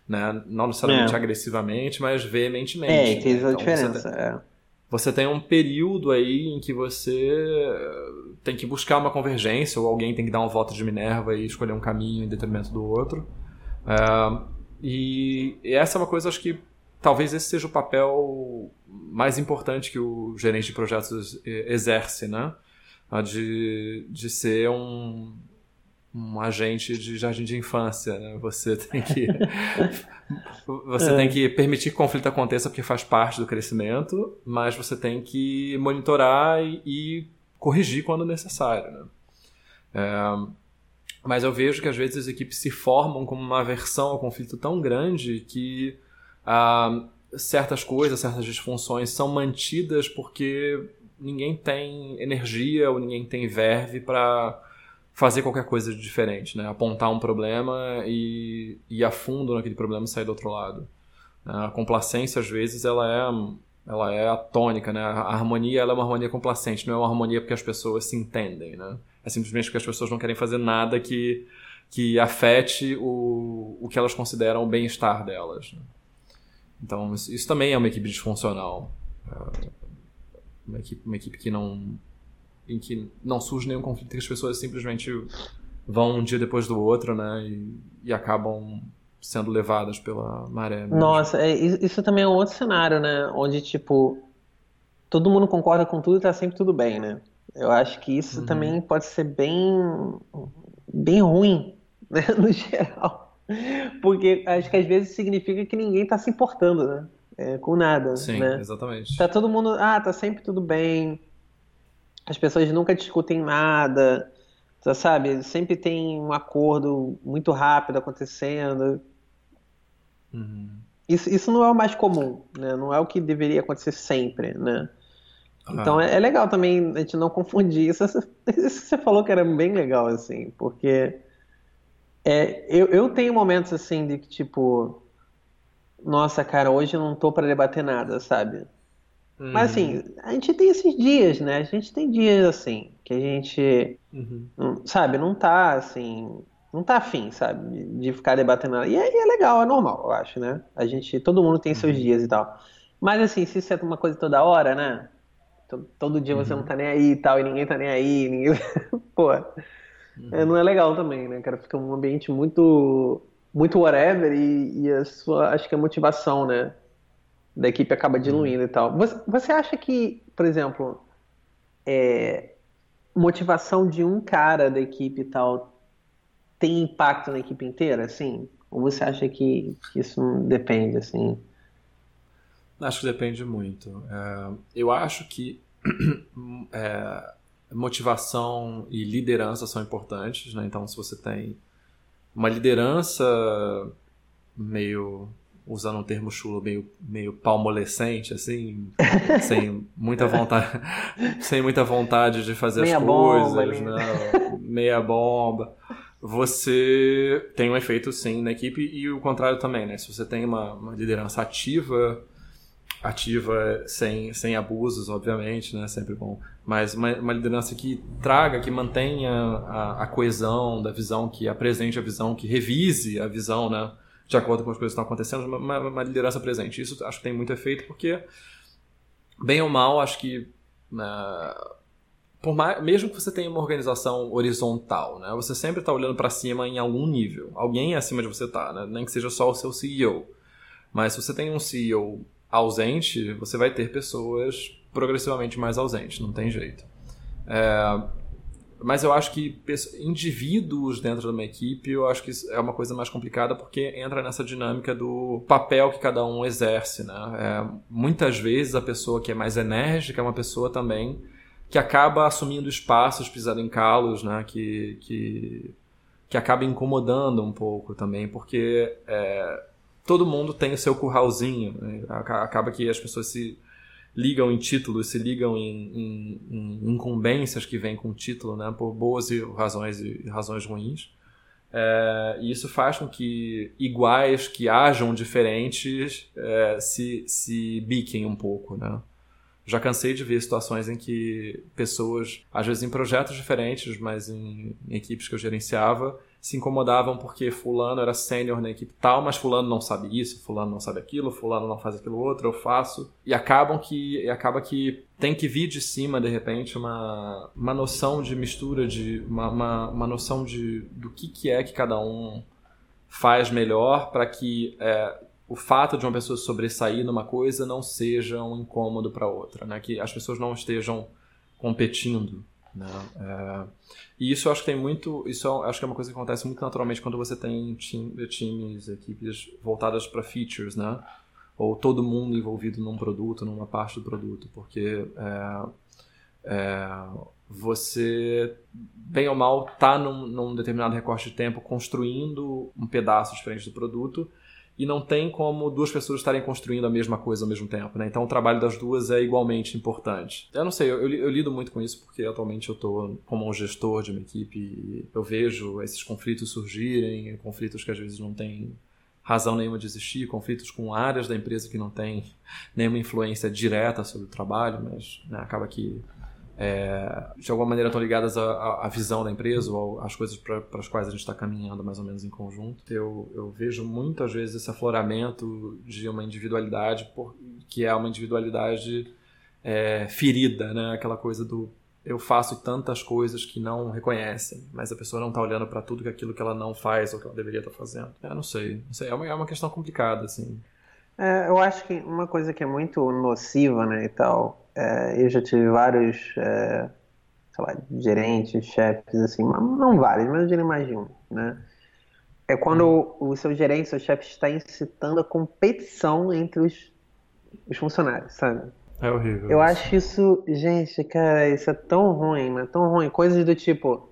Né? Não necessariamente é. agressivamente, mas veementemente. É, fez a então, diferença. Você tem, é. você tem um período aí em que você tem que buscar uma convergência, ou alguém tem que dar um voto de Minerva e escolher um caminho em detrimento do outro. É, e essa é uma coisa, acho que talvez esse seja o papel mais importante que o gerente de projetos exerce, né? De, de ser um, um agente de jardim de infância, né? Você tem que você é. tem que permitir que o conflito aconteça porque faz parte do crescimento, mas você tem que monitorar e, e corrigir quando necessário, né? É, mas eu vejo que às vezes as equipes se formam como uma aversão ao conflito tão grande que ah, certas coisas, certas disfunções são mantidas porque ninguém tem energia ou ninguém tem verve para fazer qualquer coisa de diferente, né? Apontar um problema e ir a fundo naquele problema e sair do outro lado. A complacência, às vezes, ela é, ela é a tônica, né? A harmonia ela é uma harmonia complacente, não é uma harmonia porque as pessoas se entendem, né? É simplesmente porque as pessoas não querem fazer nada que, que afete o, o que elas consideram o bem-estar delas. Né? Então, isso, isso também é uma equipe disfuncional. É, uma equipe, uma equipe que não. em que não surge nenhum conflito, que as pessoas simplesmente vão um dia depois do outro, né? E, e acabam sendo levadas pela maré. Mesmo. Nossa, é, isso também é um outro cenário, né? Onde, tipo, todo mundo concorda com tudo e tá sempre tudo bem, né? Eu acho que isso uhum. também pode ser bem, bem ruim, né? No geral. Porque acho que às vezes significa que ninguém está se importando, né? É, com nada. Sim, né? exatamente. Tá todo mundo, ah, tá sempre tudo bem. As pessoas nunca discutem nada, sabe? Sempre tem um acordo muito rápido acontecendo. Uhum. Isso, isso não é o mais comum, né? Não é o que deveria acontecer sempre, né? Então é, é, legal também a gente não confundir isso. Isso que você falou que era bem legal, assim, porque é, eu, eu tenho momentos assim de que, tipo, nossa, cara, hoje eu não tô para debater nada, sabe? Uhum. Mas assim, a gente tem esses dias, né? A gente tem dias assim, que a gente, uhum. não, sabe, não tá assim, não tá afim, sabe, de ficar debatendo nada. E é, é legal, é normal, eu acho, né? A gente, todo mundo tem seus uhum. dias e tal. Mas assim, se isso é uma coisa toda hora, né? Todo dia você não uhum. tá nem aí e tal, e ninguém tá nem aí, ninguém. Pô, uhum. é, não é legal também, né, cara? Fica um ambiente muito, muito whatever e, e a sua, acho que a motivação, né, da equipe acaba diluindo uhum. e tal. Você, você acha que, por exemplo, é, motivação de um cara da equipe e tal tem impacto na equipe inteira, assim? Ou você acha que, que isso depende, assim? Acho que depende muito. É, eu acho que é, motivação e liderança são importantes, né? Então, se você tem uma liderança meio usando um termo chulo meio meio palmolescente assim, sem muita vontade, sem muita vontade de fazer meia as coisas, bomba, né? meia bomba. Você tem um efeito sim na equipe e o contrário também, né? Se você tem uma, uma liderança ativa, ativa sem, sem abusos, obviamente, né? Sempre bom. Mas uma, uma liderança que traga, que mantenha a, a, coesão da visão, que apresente a visão, que revise a visão, né? De acordo com as coisas que estão acontecendo, uma, uma liderança presente. Isso acho que tem muito efeito, porque, bem ou mal, acho que. Uh, por mais, mesmo que você tenha uma organização horizontal, né? Você sempre está olhando para cima em algum nível. Alguém acima de você está, né? Nem que seja só o seu CEO. Mas se você tem um CEO ausente, você vai ter pessoas progressivamente mais ausentes, não tem jeito. É, mas eu acho que indivíduos dentro de uma equipe, eu acho que é uma coisa mais complicada porque entra nessa dinâmica do papel que cada um exerce, né? É, muitas vezes a pessoa que é mais enérgica é uma pessoa também que acaba assumindo espaços pisando em calos, né? Que, que, que acaba incomodando um pouco também, porque é, todo mundo tem o seu curralzinho. Né? Acaba que as pessoas se ligam em títulos, se ligam em, em, em incumbências que vêm com título, né? por boas razões e razões ruins. É, e isso faz com que iguais que hajam diferentes é, se, se biquem um pouco. Né? Já cansei de ver situações em que pessoas, às vezes em projetos diferentes, mas em, em equipes que eu gerenciava, se incomodavam porque fulano era sênior na equipe tal, mas fulano não sabe isso, fulano não sabe aquilo, fulano não faz aquilo outro, eu faço. E acabam que e acaba que tem que vir de cima, de repente, uma, uma noção de mistura, de uma, uma, uma noção de do que, que é que cada um faz melhor para que é, o fato de uma pessoa sobressair numa coisa não seja um incômodo para outra, né? que as pessoas não estejam competindo né? É, e isso eu acho que tem muito. Isso eu acho que é uma coisa que acontece muito naturalmente quando você tem time, times, equipes voltadas para features, né? Ou todo mundo envolvido num produto, numa parte do produto, porque é, é, você, bem ou mal, está num, num determinado recorte de tempo construindo um pedaço diferente do produto e não tem como duas pessoas estarem construindo a mesma coisa ao mesmo tempo, né? Então o trabalho das duas é igualmente importante. Eu não sei, eu, eu lido muito com isso porque atualmente eu estou como um gestor de uma equipe e eu vejo esses conflitos surgirem, conflitos que às vezes não têm razão nenhuma de existir, conflitos com áreas da empresa que não têm nenhuma influência direta sobre o trabalho, mas né, acaba que é, de alguma maneira estão ligadas à, à, visão da empresa ou às coisas para as quais a gente está caminhando mais ou menos em conjunto. Eu, eu vejo muitas vezes esse afloramento de uma individualidade por, que é uma individualidade é, ferida, né? aquela coisa do eu faço tantas coisas que não reconhecem, mas a pessoa não está olhando para tudo que aquilo que ela não faz ou que ela deveria estar tá fazendo. Eu não sei, não sei. É, uma, é uma questão complicada, assim. É, eu acho que uma coisa que é muito nociva, né, e tal, é, eu já tive vários, é, sei lá, gerentes, chefes, assim, não vários, mas eu diria mais de um, né? É quando hum. o, seu gerente, seu chefe está incitando a competição entre os, os funcionários, sabe? É horrível. Eu acho isso, gente, cara, isso é tão ruim, mas tão ruim. Coisas do tipo,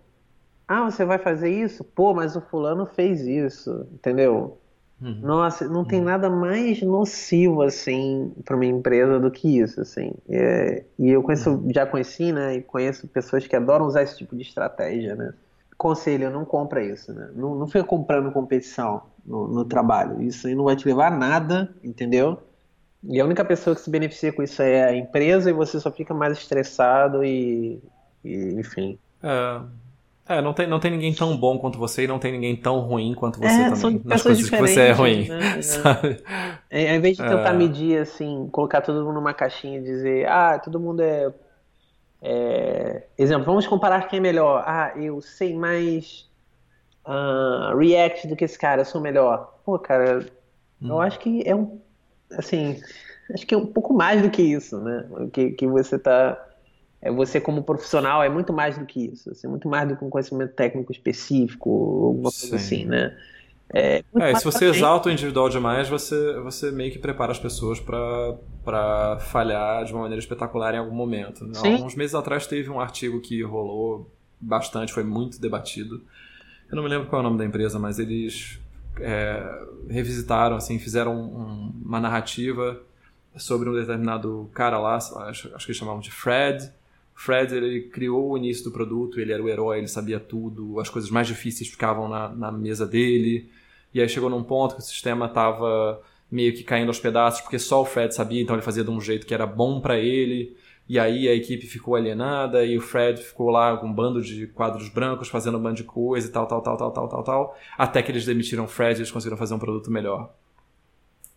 Ah, você vai fazer isso? Pô, mas o fulano fez isso, entendeu? Uhum. Nossa, não tem uhum. nada mais nocivo assim para uma empresa do que isso, assim. É, e eu conheço, uhum. já conheci, né? E conheço pessoas que adoram usar esse tipo de estratégia, né? Conselho, não compra isso, né? Não, não fica comprando competição no, no trabalho. Isso aí não vai te levar a nada, entendeu? E a única pessoa que se beneficia com isso é a empresa e você só fica mais estressado e, e enfim. É, é, não tem, não tem ninguém tão bom quanto você e não tem ninguém tão ruim quanto você é, também. nas coisas que você é ruim. Né? sabe? É, ao invés de tentar é... medir assim, colocar todo mundo numa caixinha e dizer, ah, todo mundo é, é. Exemplo, vamos comparar quem é melhor. Ah, eu sei mais uh, React do que esse cara, eu sou melhor. Pô, cara, hum. eu acho que é um. Assim, acho que é um pouco mais do que isso, né? Que, que você tá é você como profissional é muito mais do que isso, assim, muito mais do que um conhecimento técnico específico, alguma coisa assim, né? É, é se você exalta o individual demais, você, você meio que prepara as pessoas para falhar de uma maneira espetacular em algum momento. Sim. Alguns meses atrás teve um artigo que rolou bastante, foi muito debatido. Eu não me lembro qual é o nome da empresa, mas eles é, revisitaram, assim, fizeram um, uma narrativa sobre um determinado cara lá, acho, acho que eles chamavam de Fred, Fred ele criou o início do produto, ele era o herói, ele sabia tudo, as coisas mais difíceis ficavam na, na mesa dele. E aí chegou num ponto que o sistema estava meio que caindo aos pedaços, porque só o Fred sabia, então ele fazia de um jeito que era bom para ele. E aí a equipe ficou alienada e o Fred ficou lá com um bando de quadros brancos fazendo um bando de coisa e tal, tal, tal, tal, tal, tal, tal, até que eles demitiram o Fred e eles conseguiram fazer um produto melhor.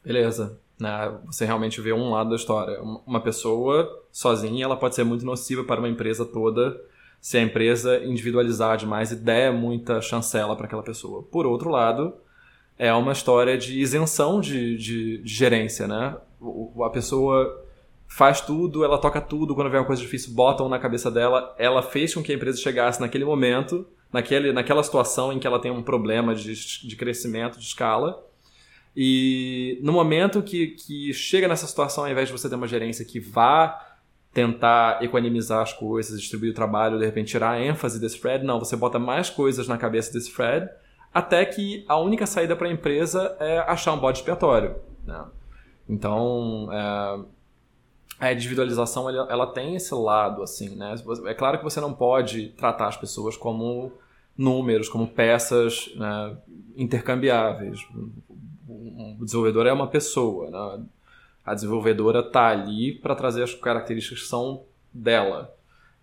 Beleza. Né? Você realmente vê um lado da história. Uma pessoa sozinha, ela pode ser muito nociva para uma empresa toda se a empresa individualizar demais e der muita chancela para aquela pessoa. Por outro lado, é uma história de isenção de, de, de gerência, né? A pessoa faz tudo, ela toca tudo, quando vem uma coisa difícil, botam na cabeça dela, ela fez com que a empresa chegasse naquele momento, naquele, naquela situação em que ela tem um problema de, de crescimento, de escala, e no momento que, que chega nessa situação, ao invés de você ter uma gerência que vá tentar equanimizar as coisas, distribuir o trabalho, de repente tirar a ênfase desse Fred, não, você bota mais coisas na cabeça desse Fred, até que a única saída para a empresa é achar um bode expiatório. Né? Então, é, a individualização ela, ela, tem esse lado, assim, né? É claro que você não pode tratar as pessoas como números, como peças né, intercambiáveis um desenvolvedor é uma pessoa, né? A desenvolvedora está ali para trazer as características que são dela.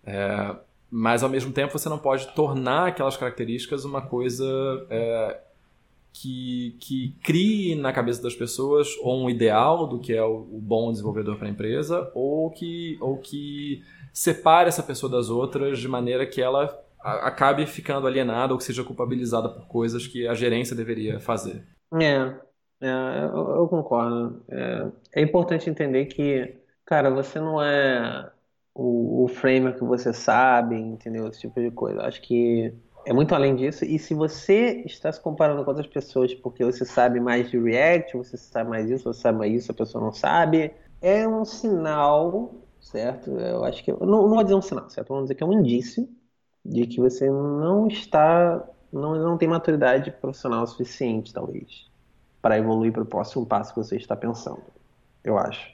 É, mas ao mesmo tempo você não pode tornar aquelas características uma coisa é, que, que crie na cabeça das pessoas ou um ideal do que é o, o bom desenvolvedor para a empresa ou que, ou que separe essa pessoa das outras de maneira que ela acabe ficando alienada ou que seja culpabilizada por coisas que a gerência deveria fazer. É, é, eu, eu concordo. É, é importante entender que, cara, você não é o, o framer que você sabe, entendeu? Esse tipo de coisa. Acho que é muito além disso. E se você está se comparando com outras pessoas porque você sabe mais de React, você sabe mais isso, você sabe mais isso, a pessoa não sabe, é um sinal, certo? Eu acho que. Não, não vou dizer um sinal, certo? Vamos dizer que é um indício de que você não está. Não, não tem maturidade profissional suficiente, talvez para evoluir para o próximo passo que você está pensando, eu acho.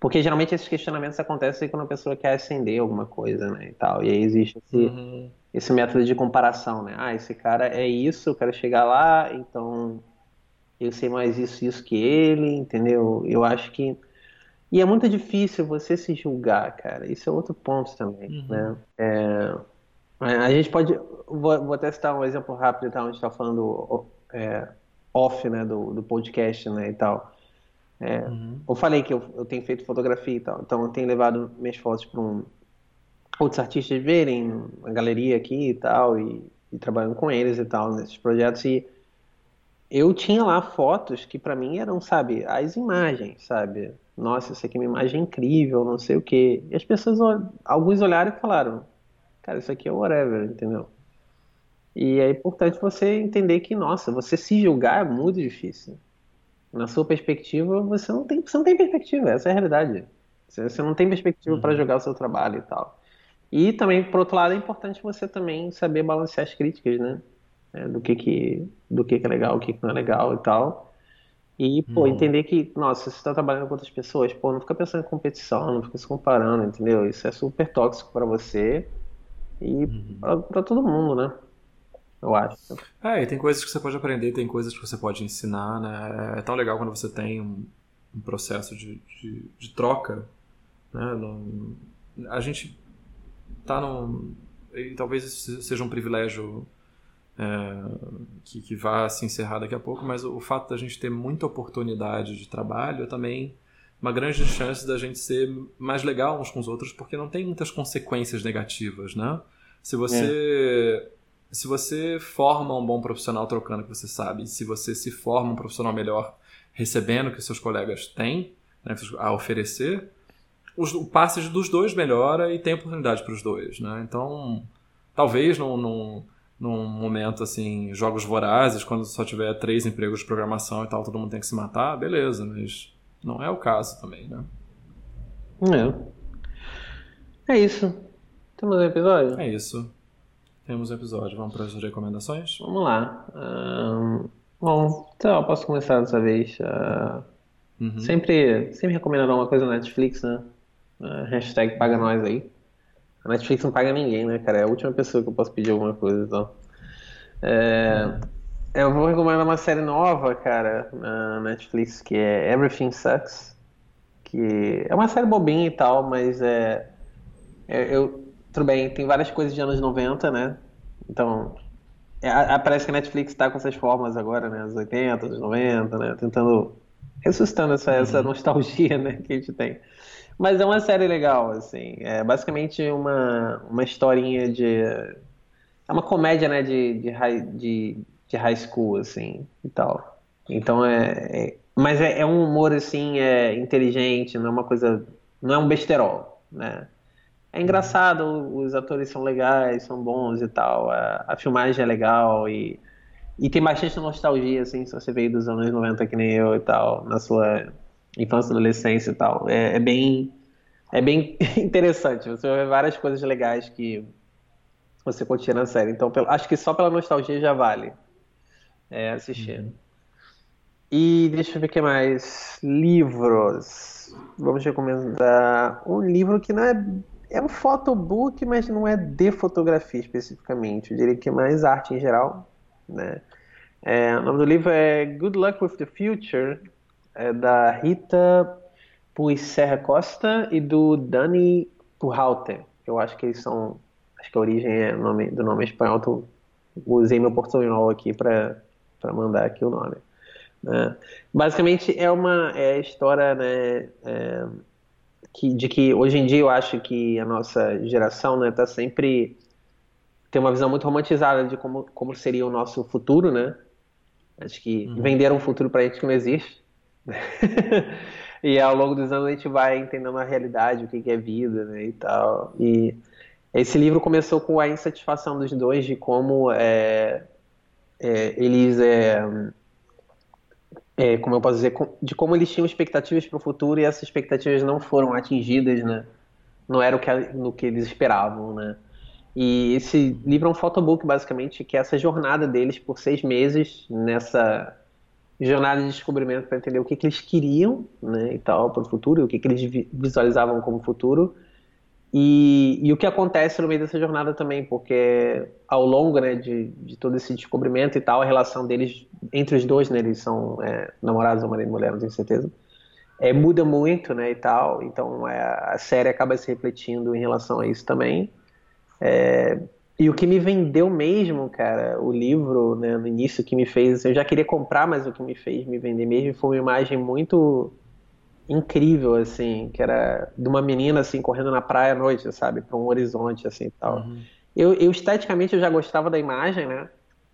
Porque geralmente esses questionamentos acontecem quando a pessoa quer ascender alguma coisa, né, e tal. E aí existe esse, uhum. esse método de comparação, né? Ah, esse cara é isso, eu quero chegar lá, então eu sei mais isso isso que ele, entendeu? Eu acho que e é muito difícil você se julgar, cara. Isso é outro ponto também, uhum. né? É... A gente pode, vou, vou até citar um exemplo rápido, tá? Onde está falando é, off, né, do, do podcast, né, e tal. É, uhum. Eu falei que eu, eu tenho feito fotografia e tal, então eu tenho levado minhas fotos para um, outros artistas verem a galeria aqui e tal, e, e, trabalhando com eles e tal, nesses projetos, e eu tinha lá fotos que para mim eram, sabe, as imagens, sabe? Nossa, isso aqui é uma imagem incrível, não sei o quê. E as pessoas, alguns olharam e falaram, cara, isso aqui é whatever, entendeu? E é importante você entender que, nossa, você se julgar é muito difícil. Na sua perspectiva, você não tem, você não tem perspectiva, essa é a realidade. Você, você não tem perspectiva uhum. para julgar o seu trabalho e tal. E também, por outro lado, é importante você também saber balancear as críticas, né? É, do que que, do que que é legal, o que que não é legal e tal. E, pô, uhum. entender que, nossa, você está trabalhando com outras pessoas, pô, não fica pensando em competição, não fica se comparando, entendeu? Isso é super tóxico para você e uhum. para todo mundo, né? Eu acho. É, e tem coisas que você pode aprender, tem coisas que você pode ensinar, né? É tão legal quando você tem um, um processo de, de, de, troca, né? A gente tá num... E talvez isso seja um privilégio é, que, que vai se encerrar daqui a pouco, mas o, o fato da gente ter muita oportunidade de trabalho é também uma grande chance da gente ser mais legal uns com os outros, porque não tem muitas consequências negativas, né? Se você é. Se você forma um bom profissional trocando o que você sabe, se você se forma um profissional melhor recebendo o que seus colegas têm né, a oferecer, os, o passe dos dois melhora e tem oportunidade para os dois, né? Então, talvez não, não num momento assim, jogos vorazes, quando só tiver três empregos de programação e tal, todo mundo tem que se matar, beleza, mas não é o caso também, né? É. É isso. Temos um episódio? É isso. Temos um episódio. Vamos para as recomendações? Vamos lá. Um, bom, então, posso começar dessa vez. Uh, uhum. sempre, sempre recomendar uma coisa na Netflix, né? Uh, hashtag paga nós aí. A Netflix não paga ninguém, né, cara? É a última pessoa que eu posso pedir alguma coisa, então. É, eu vou recomendar uma série nova, cara, na Netflix, que é Everything Sucks. Que é uma série bobinha e tal, mas é. é eu, tudo bem, tem várias coisas de anos 90, né? Então. É, parece que a Netflix tá com essas formas agora, né? Os 80, os 90, né? Tentando. ressuscitando essa, essa uhum. nostalgia, né? Que a gente tem. Mas é uma série legal, assim. É basicamente uma, uma historinha de. É uma comédia, né, de, de, high, de, de high school, assim, e tal. Então é. é mas é, é, um humor, assim, é inteligente, não é uma coisa. Não é um besterol, né? É engraçado, os atores são legais, são bons e tal. A, a filmagem é legal e, e tem bastante nostalgia, assim, se você veio dos anos 90 que nem eu e tal, na sua infância, adolescência e tal. É, é, bem é bem interessante. Você vai ver várias coisas legais que você curtir na série. Então, acho que só pela nostalgia já vale é, assistir. Uhum. E deixa eu ver o que mais. Livros. Vamos recomendar um livro que não é. É um photobook, mas não é de fotografia especificamente. Eu diria que é mais arte em geral. Né? É, o nome do livro é Good Luck with the Future, é da Rita Pui Serra Costa e do Dani Purhalter. Eu acho que eles são. Acho que a origem é nome, do nome espanhol. Então usei meu portunhol aqui para mandar aqui o nome. Né? Basicamente é uma é a história né, é, que, de que hoje em dia eu acho que a nossa geração está né, tá sempre tem uma visão muito romantizada de como, como seria o nosso futuro, né? Acho que uhum. venderam um futuro para a gente que não existe. e ao longo dos anos a gente vai entendendo a realidade, o que é vida, né, e tal. E esse livro começou com a insatisfação dos dois de como é, é, eles, é, é como eu posso dizer, de como eles tinham expectativas para o futuro e essas expectativas não foram atingidas, né? Não era o que, no que eles esperavam, né? E esse livro é um photobook, basicamente, que é essa jornada deles por seis meses nessa jornada de descobrimento para entender o que, que eles queriam né, e tal para o futuro, o que, que eles visualizavam como futuro e, e, o que acontece no meio dessa jornada também, porque ao longo né, de, de todo esse descobrimento e tal, a relação deles entre os dois, né, eles são é, namorados ou marido e mulher, não tenho certeza, é, muda muito né, e tal, então é, a série acaba se refletindo em relação a isso também. É, e o que me vendeu mesmo, cara, o livro, né, no início, que me fez. Eu já queria comprar, mas o que me fez me vender mesmo foi uma imagem muito incrível, assim, que era de uma menina, assim, correndo na praia à noite, sabe, para um horizonte, assim e tal. Uhum. Eu, eu, esteticamente, eu já gostava da imagem, né?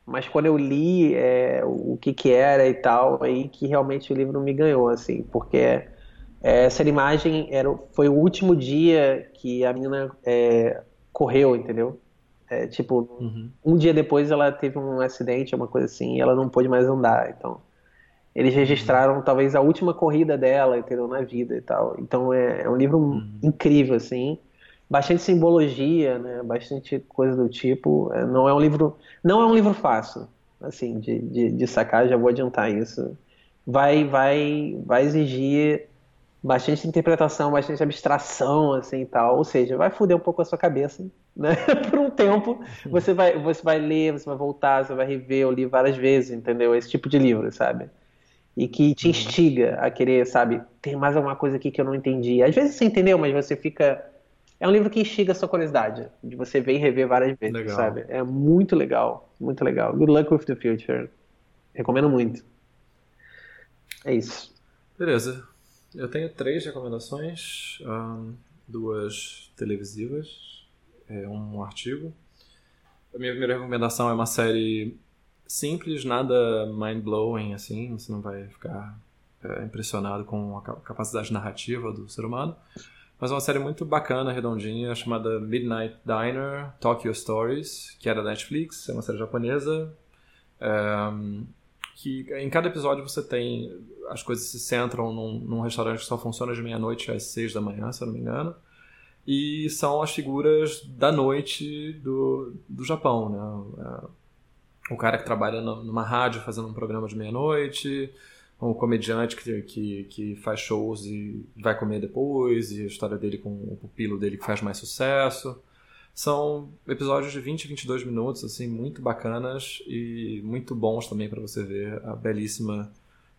Mas quando eu li é, o que que era e tal, aí que realmente o livro me ganhou, assim, porque é, essa imagem era, foi o último dia que a menina é, correu, entendeu? É, tipo, uhum. um dia depois ela teve um acidente, uma coisa assim, e ela não pôde mais andar. Então, eles uhum. registraram uhum. talvez a última corrida dela, entendeu, na vida e tal. Então, é, é um livro uhum. incrível, assim. bastante simbologia, né? Bastante coisa do tipo. É, não é um livro, não é um livro fácil, assim, de, de, de sacar. Já vou adiantar isso. Vai, vai, vai exigir bastante interpretação, bastante abstração, assim e tal. Ou seja, vai foder um pouco a sua cabeça, né? Por um tempo, você vai, você vai ler, você vai voltar, você vai rever, eu li várias vezes, entendeu? Esse tipo de livro, sabe? E que te uhum. instiga a querer, sabe, tem mais alguma coisa aqui que eu não entendi. Às vezes você entendeu, mas você fica. É um livro que instiga a sua curiosidade, de você ver e rever várias vezes, legal. sabe? É muito legal, muito legal. Good luck with the future. Recomendo muito. É isso. Beleza. Eu tenho três recomendações, um, duas televisivas, é, um artigo. A minha primeira recomendação é uma série simples, nada mind-blowing, assim, você não vai ficar é, impressionado com a capacidade narrativa do ser humano. Mas é uma série muito bacana, redondinha, chamada Midnight Diner Tokyo Stories, que é da Netflix, é uma série japonesa. É, que em cada episódio você tem. As coisas se centram num, num restaurante que só funciona de meia-noite às seis da manhã, se eu não me engano. E são as figuras da noite do, do Japão, né? O cara que trabalha numa rádio fazendo um programa de meia-noite, o comediante que, que, que faz shows e vai comer depois, e a história dele com o pupilo dele que faz mais sucesso. São episódios de 20, 22 minutos, assim, muito bacanas e muito bons também para você ver a belíssima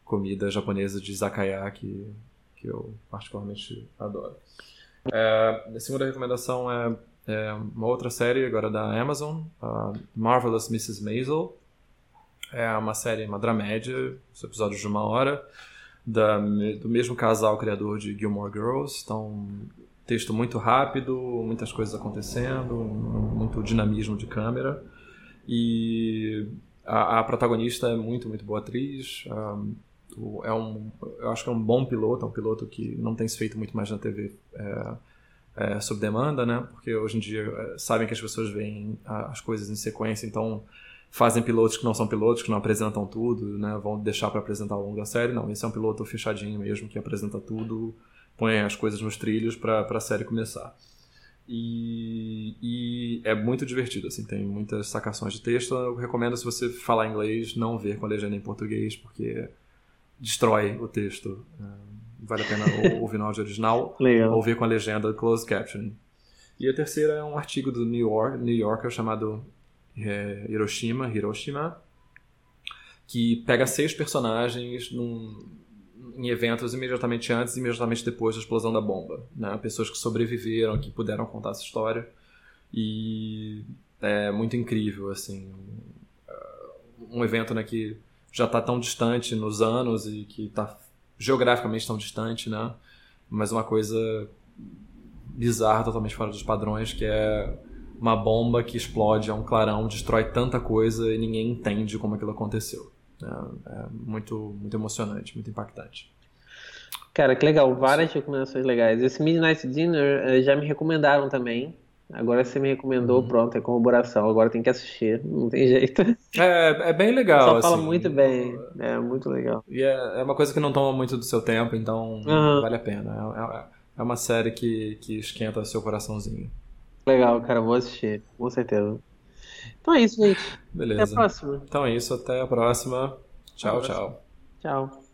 comida japonesa de izakaya que, que eu particularmente adoro. É, a segunda recomendação é, é, uma outra série agora da Amazon, Marvelous Mrs. Maisel. É uma série, uma dramédia, os episódios de uma hora, da, do mesmo casal criador de Gilmore Girls. Então, texto muito rápido, muitas coisas acontecendo, muito dinamismo de câmera. E a, a protagonista é muito, muito boa atriz. Um, é um, eu acho que é um bom piloto, é um piloto que não tem se feito muito mais na TV é, é, sob demanda, né? Porque hoje em dia é, sabem que as pessoas veem as coisas em sequência, então fazem pilotos que não são pilotos, que não apresentam tudo, né? Vão deixar para apresentar ao longo da série. Não, esse é um piloto fechadinho mesmo, que apresenta tudo põe as coisas nos trilhos para a série começar. E, e, é muito divertido, assim, tem muitas sacações de texto. Eu recomendo, se você falar inglês, não ver com a legenda em português, porque destrói o texto. É, vale a pena ouvir no áudio original Legal. ou ver com a legenda closed captioning. E a terceira é um artigo do New, York, New Yorker chamado é, Hiroshima, Hiroshima, que pega seis personagens num, em eventos imediatamente antes e imediatamente depois da explosão da bomba. Né? Pessoas que sobreviveram, que puderam contar essa história. E é muito incrível, assim. Um evento né, que já está tão distante nos anos e que está geograficamente tão distante, né? Mas uma coisa bizarra, totalmente fora dos padrões, que é uma bomba que explode a um clarão, destrói tanta coisa e ninguém entende como aquilo aconteceu. É, é muito, muito emocionante, muito impactante. Cara, que legal, várias recomendações legais. Esse Midnight Dinner eh, já me recomendaram também. Agora você me recomendou, uhum. pronto, é corroboração. Agora tem que assistir, não tem jeito. É, é bem legal. Só assim, fala muito bem, é muito legal. E é, é uma coisa que não toma muito do seu tempo, então uhum. vale a pena. É, é, é uma série que, que esquenta o seu coraçãozinho. Legal, cara, vou assistir, com certeza. Então é isso, gente. Beleza. Até a próxima. Então é isso, até a próxima. Tchau, tchau. Tchau.